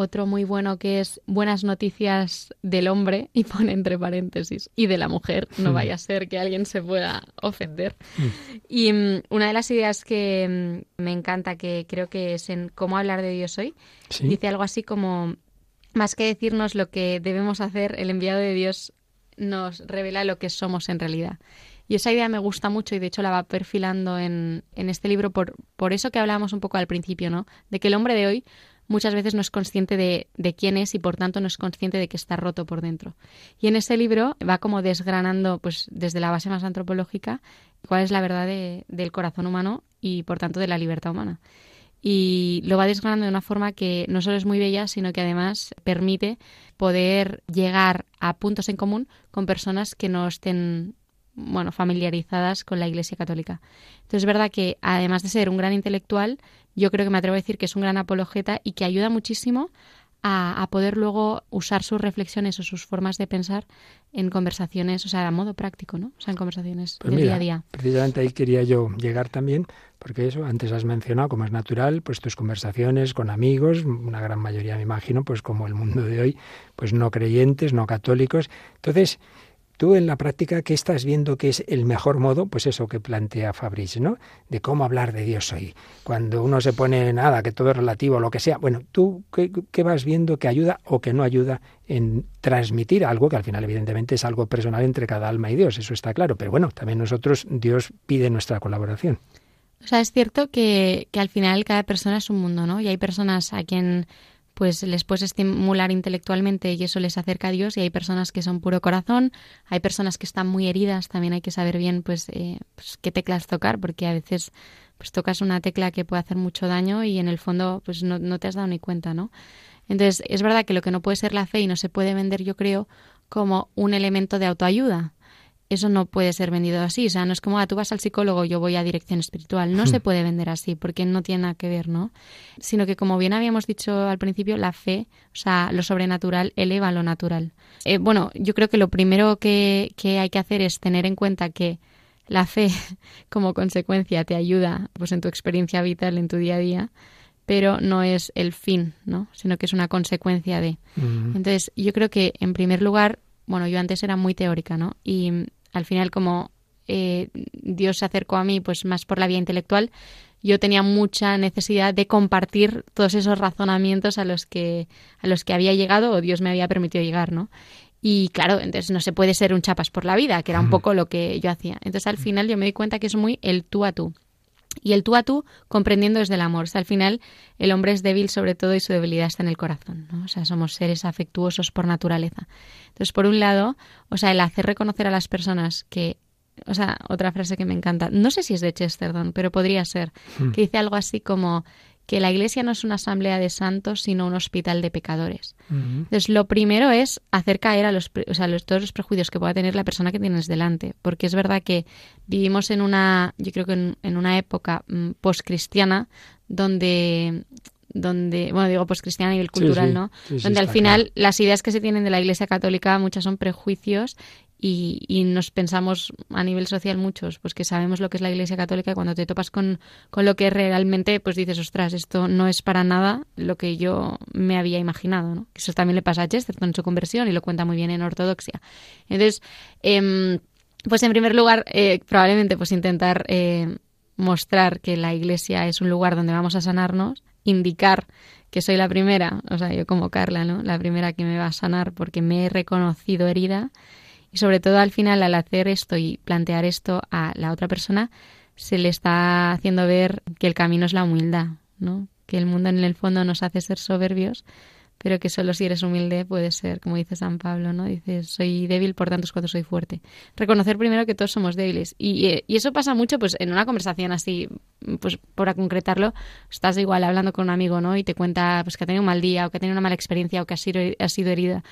S7: Otro muy bueno que es Buenas noticias del hombre y pone entre paréntesis y de la mujer. No vaya a ser que alguien se pueda ofender. Y mm, una de las ideas que mm, me encanta, que creo que es en cómo hablar de Dios hoy,
S8: Sí.
S7: dice algo así como, más que decirnos lo que debemos hacer, el enviado de Dios nos revela lo que somos en realidad. Y esa idea me gusta mucho y de hecho la va perfilando en, en este libro por, por eso que hablábamos un poco al principio, ¿no? De que el hombre de hoy muchas veces no es consciente de, de quién es y por tanto no es consciente de que está roto por dentro. Y en ese libro va como desgranando, pues desde la base más antropológica, cuál es la verdad de- del corazón humano y por tanto de la libertad humana. Y lo va desgranando de una forma que no solo es muy bella, sino que además permite poder llegar a puntos en común con personas que no estén bueno, familiarizadas con la Iglesia Católica. Entonces es verdad que además de ser un gran intelectual, yo creo que me atrevo a decir que es un gran apologeta y que ayuda muchísimo a, a poder luego usar sus reflexiones o sus formas de pensar en conversaciones, o sea, a modo práctico, ¿no? O sea, en conversaciones
S8: Pues
S7: del
S8: mira,
S7: día a día.
S8: precisamente ahí quería yo llegar también, porque eso, antes has mencionado, como es natural, pues tus conversaciones con amigos, una gran mayoría me imagino, pues como el mundo de hoy, pues no creyentes, no católicos. Entonces, tú en la práctica, ¿qué estás viendo que es el mejor modo? Pues eso que plantea Fabrice, ¿no? De cómo hablar de Dios hoy. Cuando uno se pone nada, que todo es relativo, lo que sea. Bueno, ¿tú qué, qué vas viendo que ayuda o que no ayuda en transmitir algo que al final evidentemente es algo personal entre cada alma y Dios? Eso está claro. Pero bueno, también nosotros, Dios pide nuestra colaboración.
S7: O sea, es cierto que, que al final cada persona es un mundo, ¿no? Y hay personas a quien pues les puedes estimular intelectualmente y eso les acerca a Dios y hay personas que son puro corazón, hay personas que están muy heridas, también hay que saber bien pues, eh, pues qué teclas tocar porque a veces pues tocas una tecla que puede hacer mucho daño y en el fondo pues no, no te has dado ni cuenta, ¿no? Entonces es verdad que lo que no puede ser la fe y no se puede vender yo creo como un elemento de autoayuda, eso no puede ser vendido así. O sea, no es como, ah, tú vas al psicólogo, yo voy a dirección espiritual. No se puede vender así porque no tiene nada que ver, ¿no? Sino que, como bien habíamos dicho al principio, la fe, o sea, lo sobrenatural eleva lo natural. Eh, bueno, yo creo que lo primero que, que hay que hacer es tener en cuenta que la fe, como consecuencia, te ayuda pues, en tu experiencia vital, en tu día a día, pero no es el fin, ¿no? Sino que es una consecuencia de. Entonces, yo creo que, en primer lugar, bueno, yo antes era muy teórica, ¿no? Y al final, como eh, Dios se acercó a mí, pues más por la vía intelectual, yo tenía mucha necesidad de compartir todos esos razonamientos a los que, a los que había llegado o Dios me había permitido llegar, ¿no? Y claro, entonces no se puede ser un chapas por la vida, que era un poco lo que yo hacía. Entonces al final yo me di cuenta que es muy el tú a tú. Y el tú a tú comprendiendo desde el amor. O sea, al final el hombre es débil sobre todo y su debilidad está en el corazón. ¿no? O sea, somos seres afectuosos por naturaleza. Entonces, por un lado, o sea, el hacer reconocer a las personas que, o sea, otra frase que me encanta, no sé si es de Chesterton, pero podría ser, que dice algo así como que la iglesia no es una asamblea de santos, sino un hospital de pecadores. Entonces, lo primero es hacer caer a los, pre- o sea, los, todos los prejuicios que pueda tener la persona que tienes delante, porque es verdad que vivimos en una, yo creo que en, en una época mm, postcristiana donde donde, bueno, digo pues cristiana a nivel cultural,
S1: sí.
S7: ¿no?
S1: Sí,
S7: donde al final
S1: claro.
S7: las ideas que se tienen de la Iglesia Católica muchas son prejuicios y, y nos pensamos a nivel social muchos, pues que sabemos lo que es la Iglesia Católica y cuando te topas con, con lo que es realmente, pues dices, ostras, esto no es para nada lo que yo me había imaginado, ¿no? Eso también le pasa a Chesterton en su conversión y lo cuenta muy bien en Ortodoxia. Entonces, em, pues en primer lugar, eh, probablemente pues intentar eh, mostrar que la iglesia es un lugar donde vamos a sanarnos, indicar que soy la primera, o sea, yo como Carla, ¿no? La primera que me va a sanar porque me he reconocido herida y sobre todo al final al hacer esto y plantear esto a la otra persona se le está haciendo ver que el camino es la humildad, ¿no? Que el mundo en el fondo nos hace ser soberbios, pero que solo si eres humilde puedes ser, como dice San Pablo, ¿no? Dice, soy débil, por tanto es cuando soy fuerte. Reconocer primero que todos somos débiles. Y, eh, y eso pasa mucho, pues, en una conversación así, pues, por concretarlo, estás igual hablando con un amigo, ¿no? Y te cuenta, pues, que ha tenido un mal día, o que ha tenido una mala experiencia, o que ha sido, ha sido herida,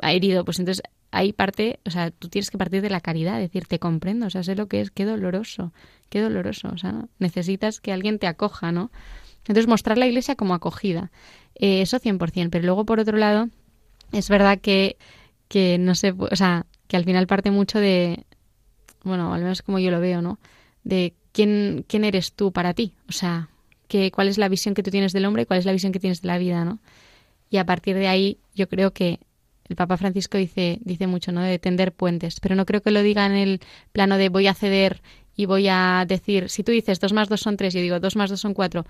S7: ha herido. Pues entonces, hay parte, o sea, tú tienes que partir de la caridad, decir, te comprendo, o sea, sé lo que es, qué doloroso, qué doloroso, o sea, necesitas que alguien te acoja, ¿no? Entonces, mostrar la iglesia como acogida. Eh, eso 100%. Pero luego, por otro lado, es verdad que, que no sé, o sea, que al final parte mucho de, bueno, al menos como yo lo veo, ¿no? De quién, quién eres tú para ti. O sea, que, cuál es la visión que tú tienes del hombre y cuál es la visión que tienes de la vida, ¿no? Y a partir de ahí, yo creo que el Papa Francisco dice, dice mucho, ¿no? De tender puentes. Pero no creo que lo diga en el plano de voy a ceder y voy a decir, si tú dices 2 más 2 son 3, yo digo 2 más 2 son 4,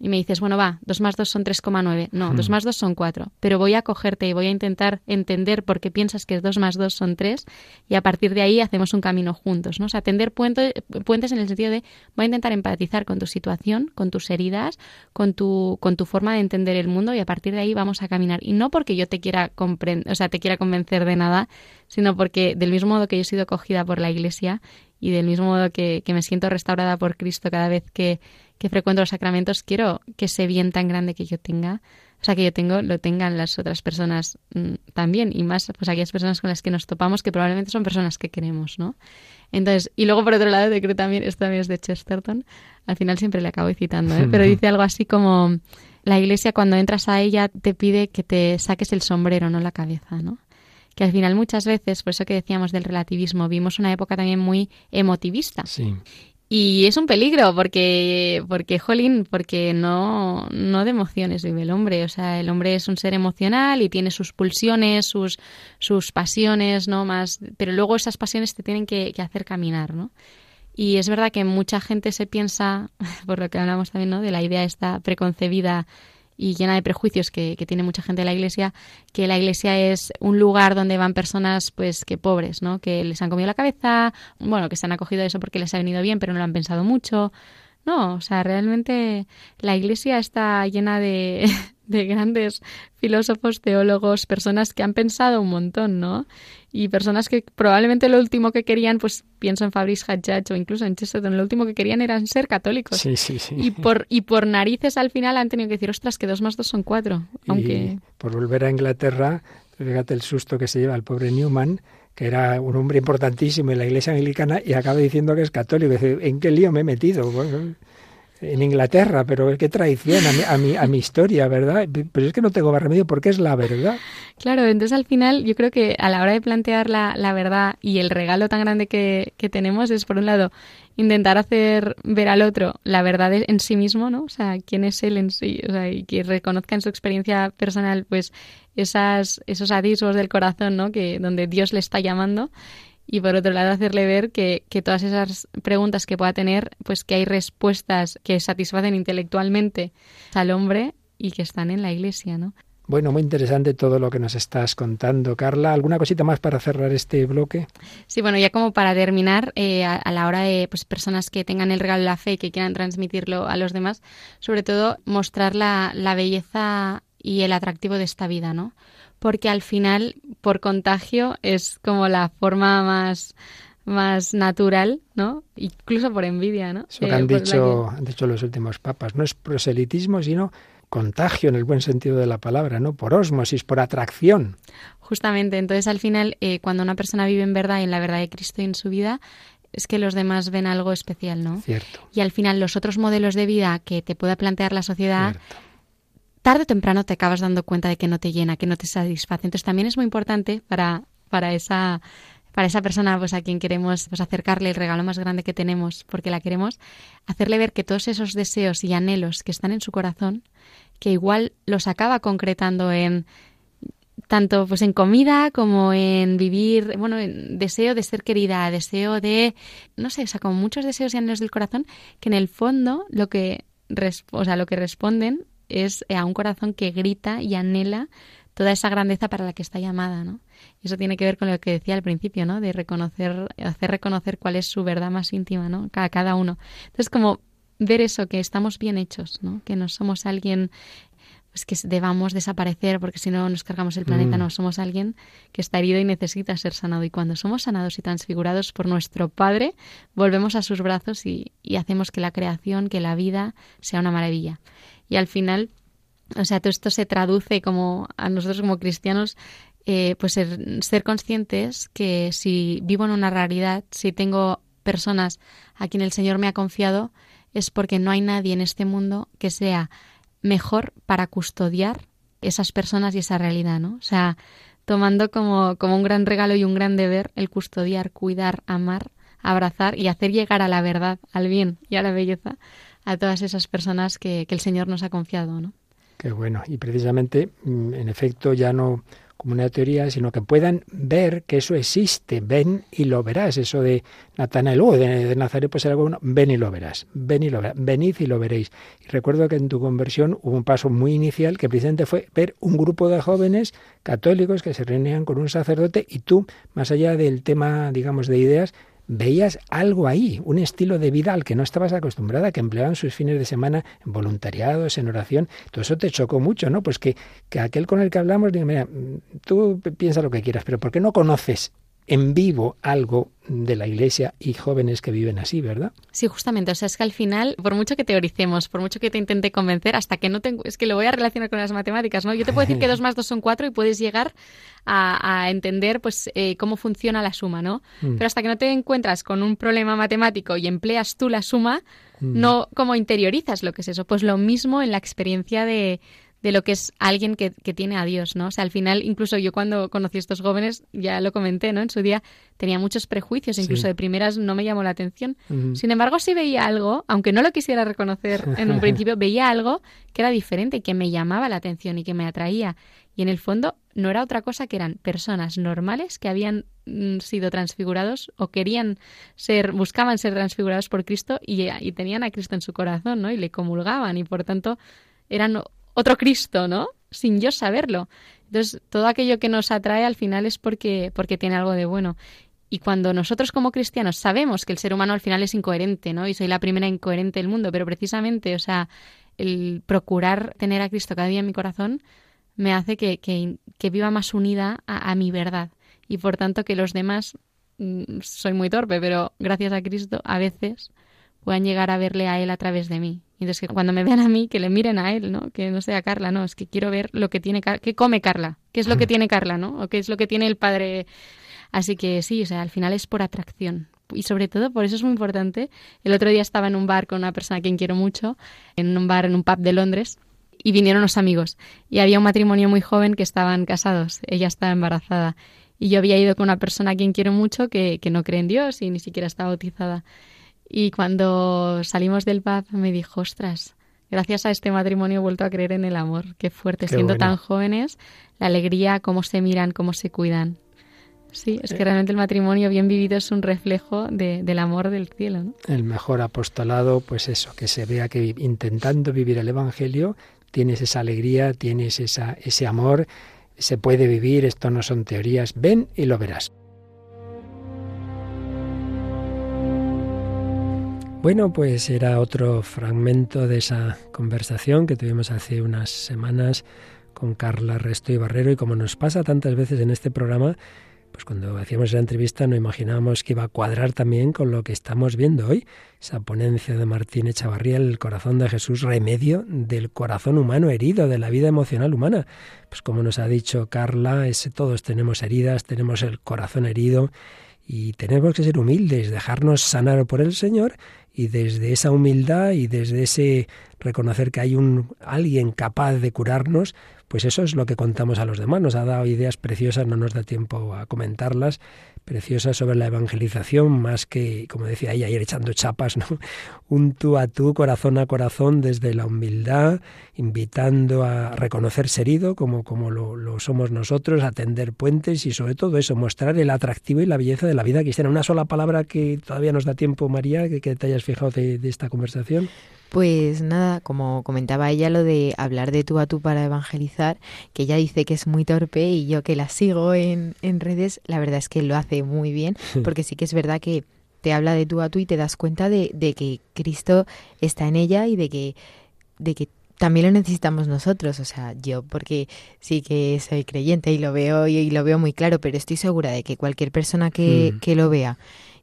S7: y me dices, bueno, va, 2 más 2 son 3,9. No, 2 más 2 son 4. Pero voy a cogerte y voy a intentar entender por qué piensas que 2 más 2 son 3 y a partir de ahí hacemos un camino juntos, ¿no? O sea, tender puente- puentes en el sentido de voy a intentar empatizar con tu situación, con tus heridas, con tu, con tu forma de entender el mundo y a partir de ahí vamos a caminar. Y no porque yo te quiera o sea, te quiera convencer de nada, sino porque del mismo modo que yo he sido acogida por la Iglesia y del mismo modo que, que me siento restaurada por Cristo cada vez que, que frecuento los sacramentos, quiero que ese bien tan grande que yo tenga, o sea, que yo tengo, lo tengan las otras personas mm, también, y más pues aquellas personas con las que nos topamos, que probablemente son personas que queremos, ¿no? Entonces, y luego por otro lado, te creo también, esto también es de Chesterton, al final siempre le acabo citando, ¿eh? pero dice algo así como, la iglesia cuando entras a ella te pide que te saques el sombrero, no la cabeza, ¿no? que al final muchas veces, por eso que decíamos del relativismo, vimos una época también muy emotivista.
S1: Sí.
S7: Y es un peligro porque, porque jolín, porque no, no de emociones vive el hombre. O sea, el hombre es un ser emocional y tiene sus pulsiones, sus, sus pasiones, ¿no? Más, pero luego esas pasiones te tienen que, que hacer caminar, ¿no? Y es verdad que mucha gente se piensa, por lo que hablamos también, ¿no? De la idea esta preconcebida y llena de prejuicios que, que, tiene mucha gente de la iglesia, que la iglesia es un lugar donde van personas pues que pobres, ¿no? Que les han comido la cabeza, bueno, que se han acogido a eso porque les ha venido bien, pero no lo han pensado mucho. No, o sea, realmente la iglesia está llena de, de grandes filósofos, teólogos, personas que han pensado un montón, ¿no? Y personas que probablemente lo último que querían, pues pienso en Fabrice Hadjach o incluso en Chesterton, lo último que querían eran ser católicos.
S1: Sí, sí, sí.
S7: Y por, y por narices al final han tenido que decir, ostras, que dos más dos son cuatro. Aunque...
S1: Y por volver a Inglaterra, fíjate el susto que se lleva el pobre Newman, que era un hombre importantísimo en la iglesia anglicana y acaba diciendo que es católico. ¿en qué lío me he metido? Bueno, en Inglaterra, pero qué traición a mi, a, mi, a mi historia, ¿verdad? Pero es que no tengo más remedio porque es la verdad.
S7: Claro, entonces al final yo creo que a la hora de plantear la, la verdad y el regalo tan grande que, que, tenemos es, por un lado, intentar hacer ver al otro la verdad en sí mismo, ¿no? O sea, quién es él en sí, o sea, y que reconozca en su experiencia personal, pues, esas, esos atisbos del corazón, ¿no? Que donde Dios le está llamando y por otro lado hacerle ver que, que, todas esas preguntas que pueda tener, pues que hay respuestas que satisfacen intelectualmente al hombre y que están en la iglesia, ¿no?
S1: Bueno, muy interesante todo lo que nos estás contando, Carla. ¿Alguna cosita más para cerrar este bloque?
S7: Sí, bueno, ya como para terminar, eh, a, a, la hora de pues, personas que tengan el regalo de la fe y que quieran transmitirlo a los demás, sobre todo mostrar la, la belleza y el atractivo de esta vida, ¿no? Porque al final, por contagio, es como la forma más más natural, ¿no? Incluso por envidia, ¿no?
S1: Eso que eh, han, dicho, que... han dicho los últimos papas. No es proselitismo, sino contagio en el buen sentido de la palabra, ¿no? Por osmosis, por atracción.
S7: Justamente, entonces al final, eh, cuando una persona vive en verdad y en la verdad de Cristo y en su vida, es que los demás ven algo especial, ¿no?
S1: Cierto.
S7: Y al final los otros modelos de vida que te pueda plantear la sociedad
S1: Cierto.
S7: Tarde o temprano te acabas dando cuenta de que no te llena, que no te satisface. Entonces también es muy importante para, para esa para esa persona pues a quien queremos pues acercarle el regalo más grande que tenemos porque la queremos hacerle ver que todos esos deseos y anhelos que están en su corazón que igual los acaba concretando en tanto pues en comida como en vivir, bueno, en deseo de ser querida, deseo de, no sé, o sea, como muchos deseos y anhelos del corazón, que en el fondo lo que, o lo que responden es a un corazón que grita y anhela toda esa grandeza para la que está llamada, ¿no? Y eso tiene que ver con lo que decía al principio, ¿no? De reconocer, hacer reconocer cuál es su verdad más íntima, ¿no? Cada, cada uno. Entonces, como ver eso, que estamos bien hechos, ¿no? Que no somos alguien pues que debamos desaparecer porque si no nos cargamos el planeta,
S1: Mm.
S7: no somos alguien que está herido y necesita ser sanado. Y cuando somos sanados y transfigurados por nuestro Padre, volvemos a sus brazos y, y hacemos que la creación, que la vida sea una maravilla. Y al final, o sea, todo esto se traduce como a nosotros como cristianos, eh, pues ser, ser conscientes que si vivo en una realidad, si tengo personas a quien el Señor me ha confiado, es porque no hay nadie en este mundo que sea mejor para custodiar esas personas y esa realidad, ¿no? O sea, tomando como, como un gran regalo y un gran deber el custodiar, cuidar, amar, abrazar y hacer llegar a la verdad, al bien y a la belleza a todas esas personas que, el Señor nos ha confiado, ¿no?
S1: Qué bueno. Y precisamente, mm, en efecto, ya no como una teoría, sino que puedan ver que eso existe. Ven y lo verás. Eso de Natanael, oh, de, de Nazaret, pues era bueno, ven y lo verás. Ven y lo verás. Venid y lo veréis. Y recuerdo que en tu conversión hubo un paso muy inicial que precisamente fue ver un grupo de jóvenes católicos que se reunían con un sacerdote y tú, más allá del tema, digamos, de ideas, veías algo ahí, un estilo de vida al que no estabas acostumbrada, que empleaban sus fines de semana en voluntariados, en oración. Todo eso te chocó mucho, ¿no? Pues que, que aquel con el que hablamos, digo, mira, tú piensa lo que quieras, pero ¿por qué no conoces en vivo algo de la iglesia y jóvenes que viven así, ¿verdad?
S7: Sí, justamente. O sea, es que al final, por mucho que teoricemos, por mucho que te intente convencer, hasta que no tengo. Es que lo voy a relacionar con las matemáticas, ¿no? Yo te puedo decir que dos más dos son cuatro y puedes llegar a, a entender, pues, eh, cómo funciona la suma, ¿no?
S1: Mm.
S7: Pero hasta que no te encuentras con un problema matemático y empleas tú la suma,
S1: Mm.
S7: no como interiorizas lo que es eso. Pues lo mismo en la experiencia de, de lo que es alguien que, que tiene a Dios, ¿no? O sea, al final, incluso yo cuando conocí a estos jóvenes, ya lo comenté, ¿no? En su día tenía muchos prejuicios, incluso
S1: Sí.
S7: de primeras no me llamó la atención. Sin embargo, sí veía algo, aunque no lo quisiera reconocer en un principio, veía algo que era diferente, que me llamaba la atención y que me atraía. Y en el fondo no era otra cosa que eran personas normales que habían mm, sido transfigurados o querían ser, buscaban ser transfigurados por Cristo y, y tenían a Cristo en su corazón, ¿no? Y le comulgaban y por tanto eran otro Cristo, ¿no? Sin yo saberlo. Entonces, todo aquello que nos atrae al final es porque, porque tiene algo de bueno. Y cuando nosotros como cristianos sabemos que el ser humano al final es incoherente, ¿no? Y soy la primera incoherente del mundo, pero precisamente, o sea, el procurar tener a Cristo cada día en mi corazón me hace que, que, que viva más unida a, a mi verdad. Y por tanto que los demás, mm, soy muy torpe, pero gracias a Cristo a veces puedan llegar a verle a Él a través de mí. Entonces que cuando me vean a mí, que le miren a Él, ¿no? Que no sea Carla, no, es que quiero ver lo que tiene, qué come Carla, qué es lo que tiene Carla, ¿no? O qué es lo que tiene el Padre Así que sí, o sea, al final es por atracción. Y sobre todo, por eso es muy importante. El otro día estaba en un bar con una persona a quien quiero mucho, en un bar, en un pub de Londres, y vinieron unos amigos. Y había un matrimonio muy joven que estaban casados. Ella estaba embarazada. Y yo había ido con una persona a quien quiero mucho que, que no cree en Dios y ni siquiera está bautizada. Y cuando salimos del pub me dijo, ostras, gracias a este matrimonio he vuelto a creer en el amor. Qué fuerte,
S1: Qué
S7: siendo
S1: bueno.
S7: tan jóvenes, la alegría, cómo se miran, cómo se cuidan. Sí, es que realmente el matrimonio bien vivido es un reflejo de- del amor del cielo, ¿no?
S1: El mejor apostolado, pues eso, que se vea que intentando vivir el Evangelio tienes esa alegría, tienes esa, ese amor, se puede vivir, esto no son teorías, ven y lo verás. Bueno, pues era otro fragmento de esa conversación que tuvimos hace unas semanas con Carla Resto y Barrero y como nos pasa tantas veces en este programa, pues cuando hacíamos la entrevista no imaginábamos que iba a cuadrar también con lo que estamos viendo hoy, esa ponencia de Martín Echavarría, el corazón de Jesús, remedio del corazón humano herido, de la vida emocional humana. Pues como nos ha dicho Carla, ese, todos tenemos heridas, tenemos el corazón herido y tenemos que ser humildes, dejarnos sanar por el Señor y desde esa humildad y desde ese reconocer que hay un alguien capaz de curarnos, pues eso es lo que contamos a los demás. Nos ha dado ideas preciosas, no nos da tiempo a comentarlas, preciosas sobre la evangelización, más que, como decía ella, ir echando chapas, ¿no? Un tú a tú, corazón a corazón, desde la humildad, invitando a reconocerse herido, como, como lo, lo somos nosotros, a tender puentes y sobre todo eso, mostrar el atractivo y la belleza de la vida cristiana. Una sola palabra que todavía nos da tiempo, María, que, que te hayas fijado de esta conversación.
S4: Pues nada, como comentaba ella, lo de hablar de tú a tú para evangelizar, que ella dice que es muy torpe y yo que la sigo en, en redes, la verdad es que lo hace muy bien, porque sí que es verdad que te habla de tú a tú y te das cuenta de, de que Cristo está en ella y de que, de que también lo necesitamos nosotros, o sea, yo porque sí que soy creyente y lo veo y, y lo veo muy claro, pero estoy segura de que cualquier persona que,
S1: Mm.
S4: que lo vea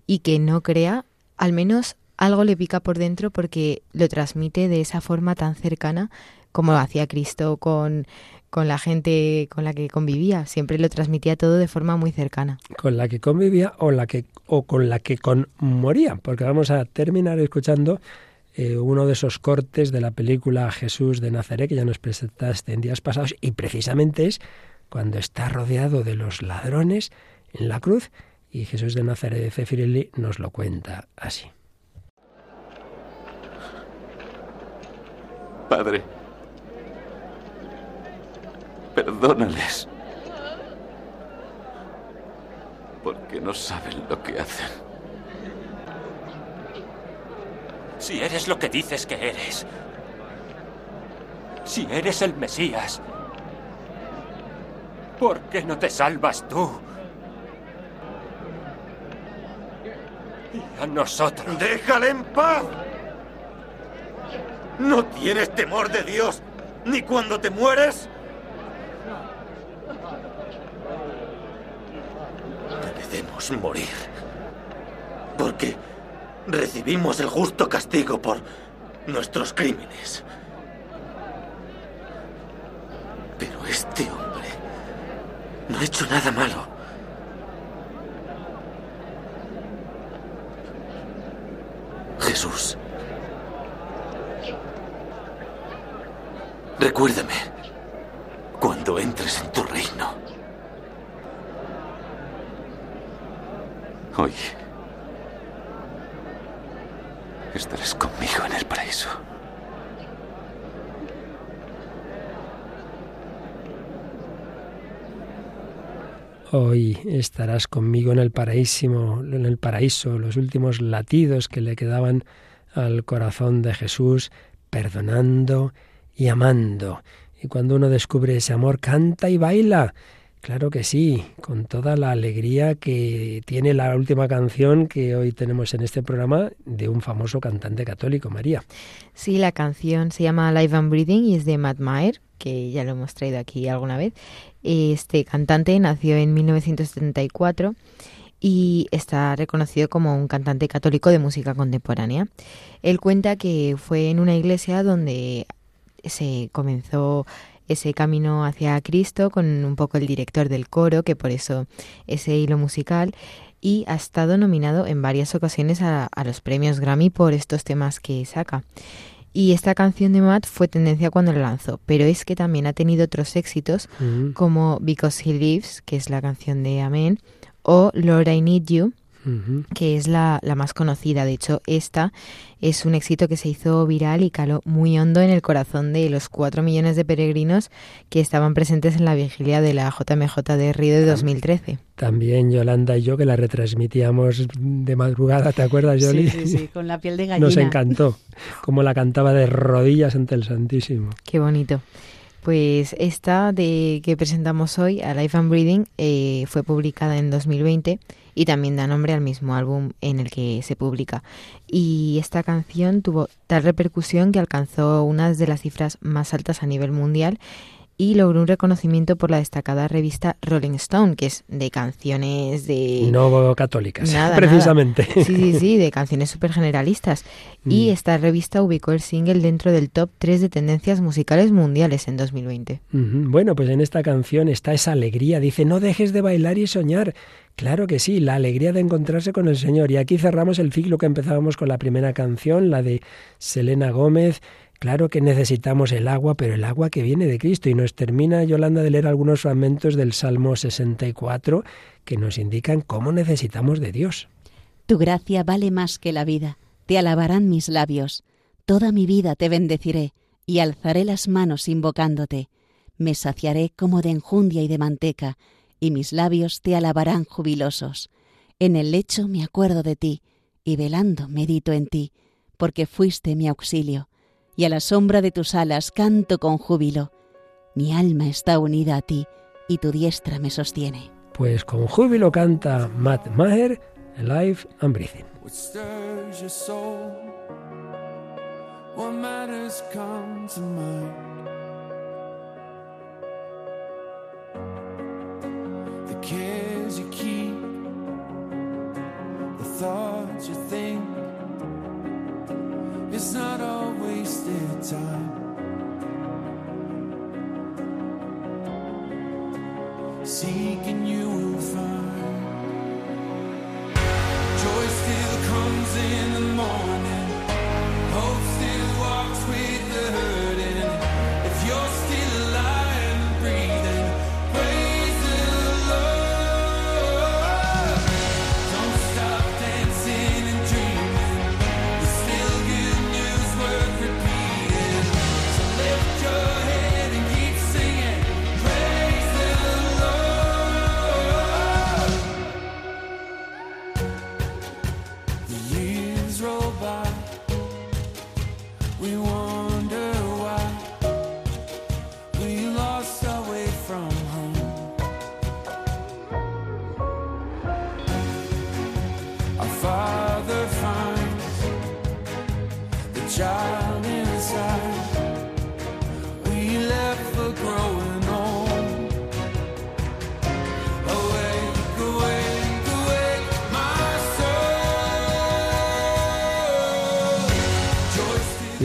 S4: y que no crea, al menos algo le pica por dentro porque lo transmite de esa forma tan cercana como lo hacía Cristo con, con la gente con la que convivía. Siempre lo transmitía todo de forma muy cercana.
S1: con la que convivía o la que o con la que conmoría, porque vamos a terminar escuchando eh, uno de esos cortes de la película Jesús de Nazaret que ya nos presentaste en días pasados y precisamente es cuando está rodeado de los ladrones en la cruz y Jesús de Nazaret de Cefirelli nos lo cuenta así.
S9: Padre, perdónales. Porque no saben lo que hacen.
S10: Si eres lo que dices que eres. Si eres el Mesías. ¿Por qué no te salvas tú? Y a nosotros.
S11: ¡Déjale en paz! ¿No tienes temor de Dios ni cuando te mueres? Debemos morir. Porque recibimos el justo castigo por nuestros crímenes. Pero este hombre no ha hecho nada malo. Jesús. Recuérdame cuando entres en tu reino.
S9: Hoy estarás conmigo en el paraíso.
S1: Hoy estarás conmigo en el paraíso, en el paraíso, los últimos latidos que le quedaban al corazón de Jesús, perdonando y amando. Y cuando uno descubre ese amor, canta y baila. Claro que sí, con toda la alegría que tiene la última canción que hoy tenemos en este programa de un famoso cantante católico, María.
S4: Sí, la canción se llama Live and Breathing y es de Matt Maher, que ya lo hemos traído aquí alguna vez. Este cantante nació en 1974 y está reconocido como un cantante católico de música contemporánea. Él cuenta que fue en una iglesia donde se comenzó ese camino hacia Cristo con un poco el director del coro, que por eso ese hilo musical, y ha estado nominado en varias ocasiones a, a los premios Grammy por estos temas que saca. Y esta canción de Matt fue tendencia cuando la lanzó, pero es que también ha tenido otros éxitos
S1: Mm,
S4: como Because He Lives, que es la canción de Amen, o Lord I Need You, que es la, la más conocida. De hecho, esta es un éxito que se hizo viral y caló muy hondo en el corazón de los cuatro millones de peregrinos que estaban presentes en la vigilia de la JMJ de Río de 2013.
S1: También Yolanda y yo que la retransmitíamos de madrugada, ¿te acuerdas, Yoli?
S3: Sí, sí, sí, con la piel de gallina.
S1: Nos encantó como la cantaba de rodillas ante el Santísimo.
S4: Qué bonito. Pues esta de que presentamos hoy, A Life and Breathing, eh, fue publicada en 2020 y también da nombre al mismo álbum en el que se publica. Y esta canción tuvo tal repercusión que alcanzó unas de las cifras más altas a nivel mundial y logró un reconocimiento por la destacada revista Rolling Stone, que es de canciones de...
S1: No católicas,
S4: Nada,
S1: precisamente.
S4: nada. Sí, sí, sí, de canciones súper generalistas. Y
S1: Mm.
S4: esta revista ubicó el single dentro del top 3 de tendencias musicales mundiales en 2020.
S1: Ujú. Bueno, pues en esta canción está esa alegría. Dice, no dejes de bailar y soñar. Claro que sí, la alegría de encontrarse con el Señor. Y aquí cerramos el ciclo que empezábamos con la primera canción, la de Selena Gómez. Claro que necesitamos el agua, pero el agua que viene de Cristo. Y nos termina Yolanda de leer algunos fragmentos del Salmo 64 que nos indican cómo necesitamos de Dios.
S3: Tu gracia vale más que la vida, te alabarán mis labios. Toda mi vida te bendeciré y alzaré las manos invocándote. Me saciaré como de enjundia y de manteca, y mis labios te alabarán jubilosos. En el lecho me acuerdo de ti, y velando medito en ti, porque fuiste mi auxilio, y a la sombra de tus alas canto con júbilo. Mi alma está unida a ti, y tu diestra me sostiene.
S1: Pues con júbilo canta Matt Maher, Life and Breathing.
S12: What stirs your soul? What matters come to mind? The cares you keep, the thoughts you think. Time.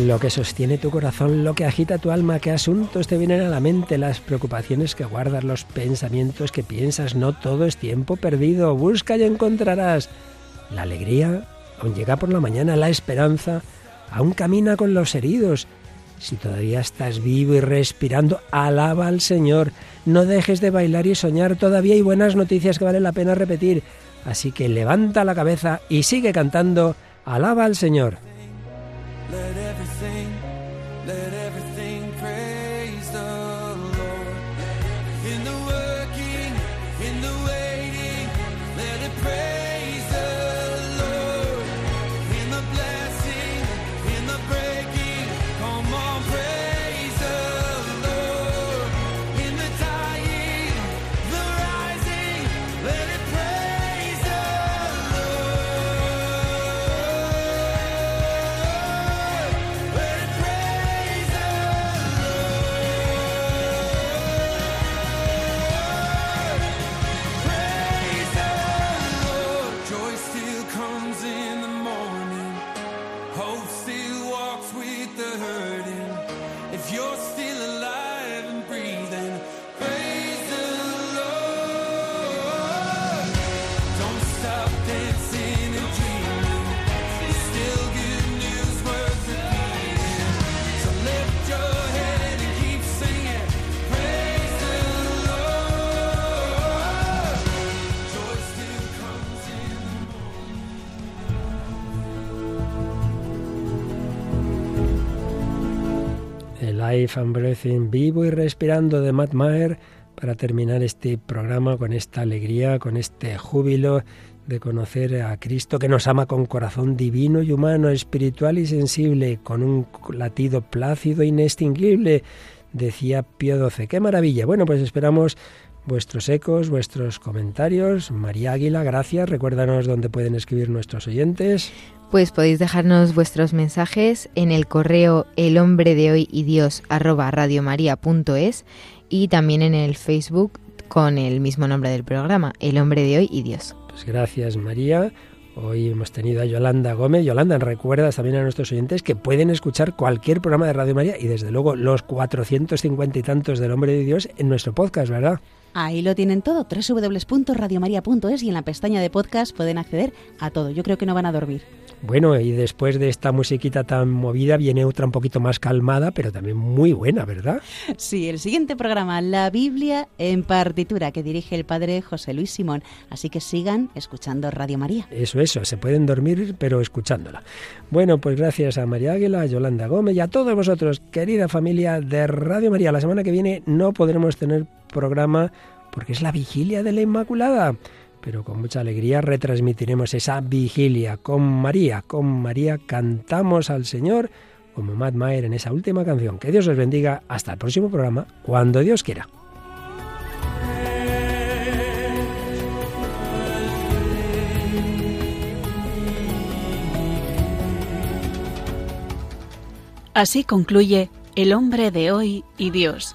S1: Lo que sostiene tu corazón, lo que agita tu alma, qué asuntos te vienen a la mente, las preocupaciones que guardas, los pensamientos que piensas, no todo es tiempo perdido, busca y encontrarás. La alegría aún llega por la mañana, la esperanza aún camina con los heridos. Si todavía estás vivo y respirando, alaba al Señor. No dejes de bailar y soñar, todavía hay buenas noticias que vale la pena repetir. Así que levanta la cabeza y sigue cantando, alaba al Señor. Life vivo y respirando de Matt Maher para terminar este programa con esta alegría, con este júbilo de conocer a Cristo que nos ama con corazón divino y humano, espiritual y sensible, con un latido plácido e inextinguible, decía Pío XII. ¡Qué maravilla! Bueno, pues esperamos vuestros ecos, vuestros comentarios. María Águila, gracias. Recuérdanos dónde pueden escribir nuestros oyentes.
S4: Pues podéis dejarnos vuestros mensajes en el correo el hombre de hoy y Dios arroba radiomaria.es y también en el Facebook con el mismo nombre del programa, El hombre de hoy y Dios.
S1: Pues gracias María. Hoy hemos tenido a Yolanda Gómez. Yolanda, recuerdas también a nuestros oyentes que pueden escuchar cualquier programa de Radio María y desde luego los 450 y tantos del Hombre de Dios en nuestro podcast, ¿verdad?
S3: Ahí lo tienen todo, www.radiomaria.es y en la pestaña de podcast pueden acceder a todo. Yo creo que no van a dormir.
S1: Bueno, y después de esta musiquita tan movida viene otra un poquito más calmada, pero también muy buena, ¿verdad?
S3: Sí, el siguiente programa, La Biblia en partitura, que dirige el padre José Luis Simón. Así que sigan escuchando Radio María.
S1: Eso, eso, se pueden dormir, pero escuchándola. Bueno, pues gracias a María Águila, a Yolanda Gómez y a todos vosotros, querida familia de Radio María. La semana que viene no podremos tener programa porque es la vigilia de la Inmaculada pero con mucha alegría retransmitiremos esa vigilia con María. Con María cantamos al Señor como Matt Maher en esa última canción. Que Dios os bendiga. Hasta el próximo programa, cuando Dios quiera.
S2: Así concluye El hombre de hoy y Dios,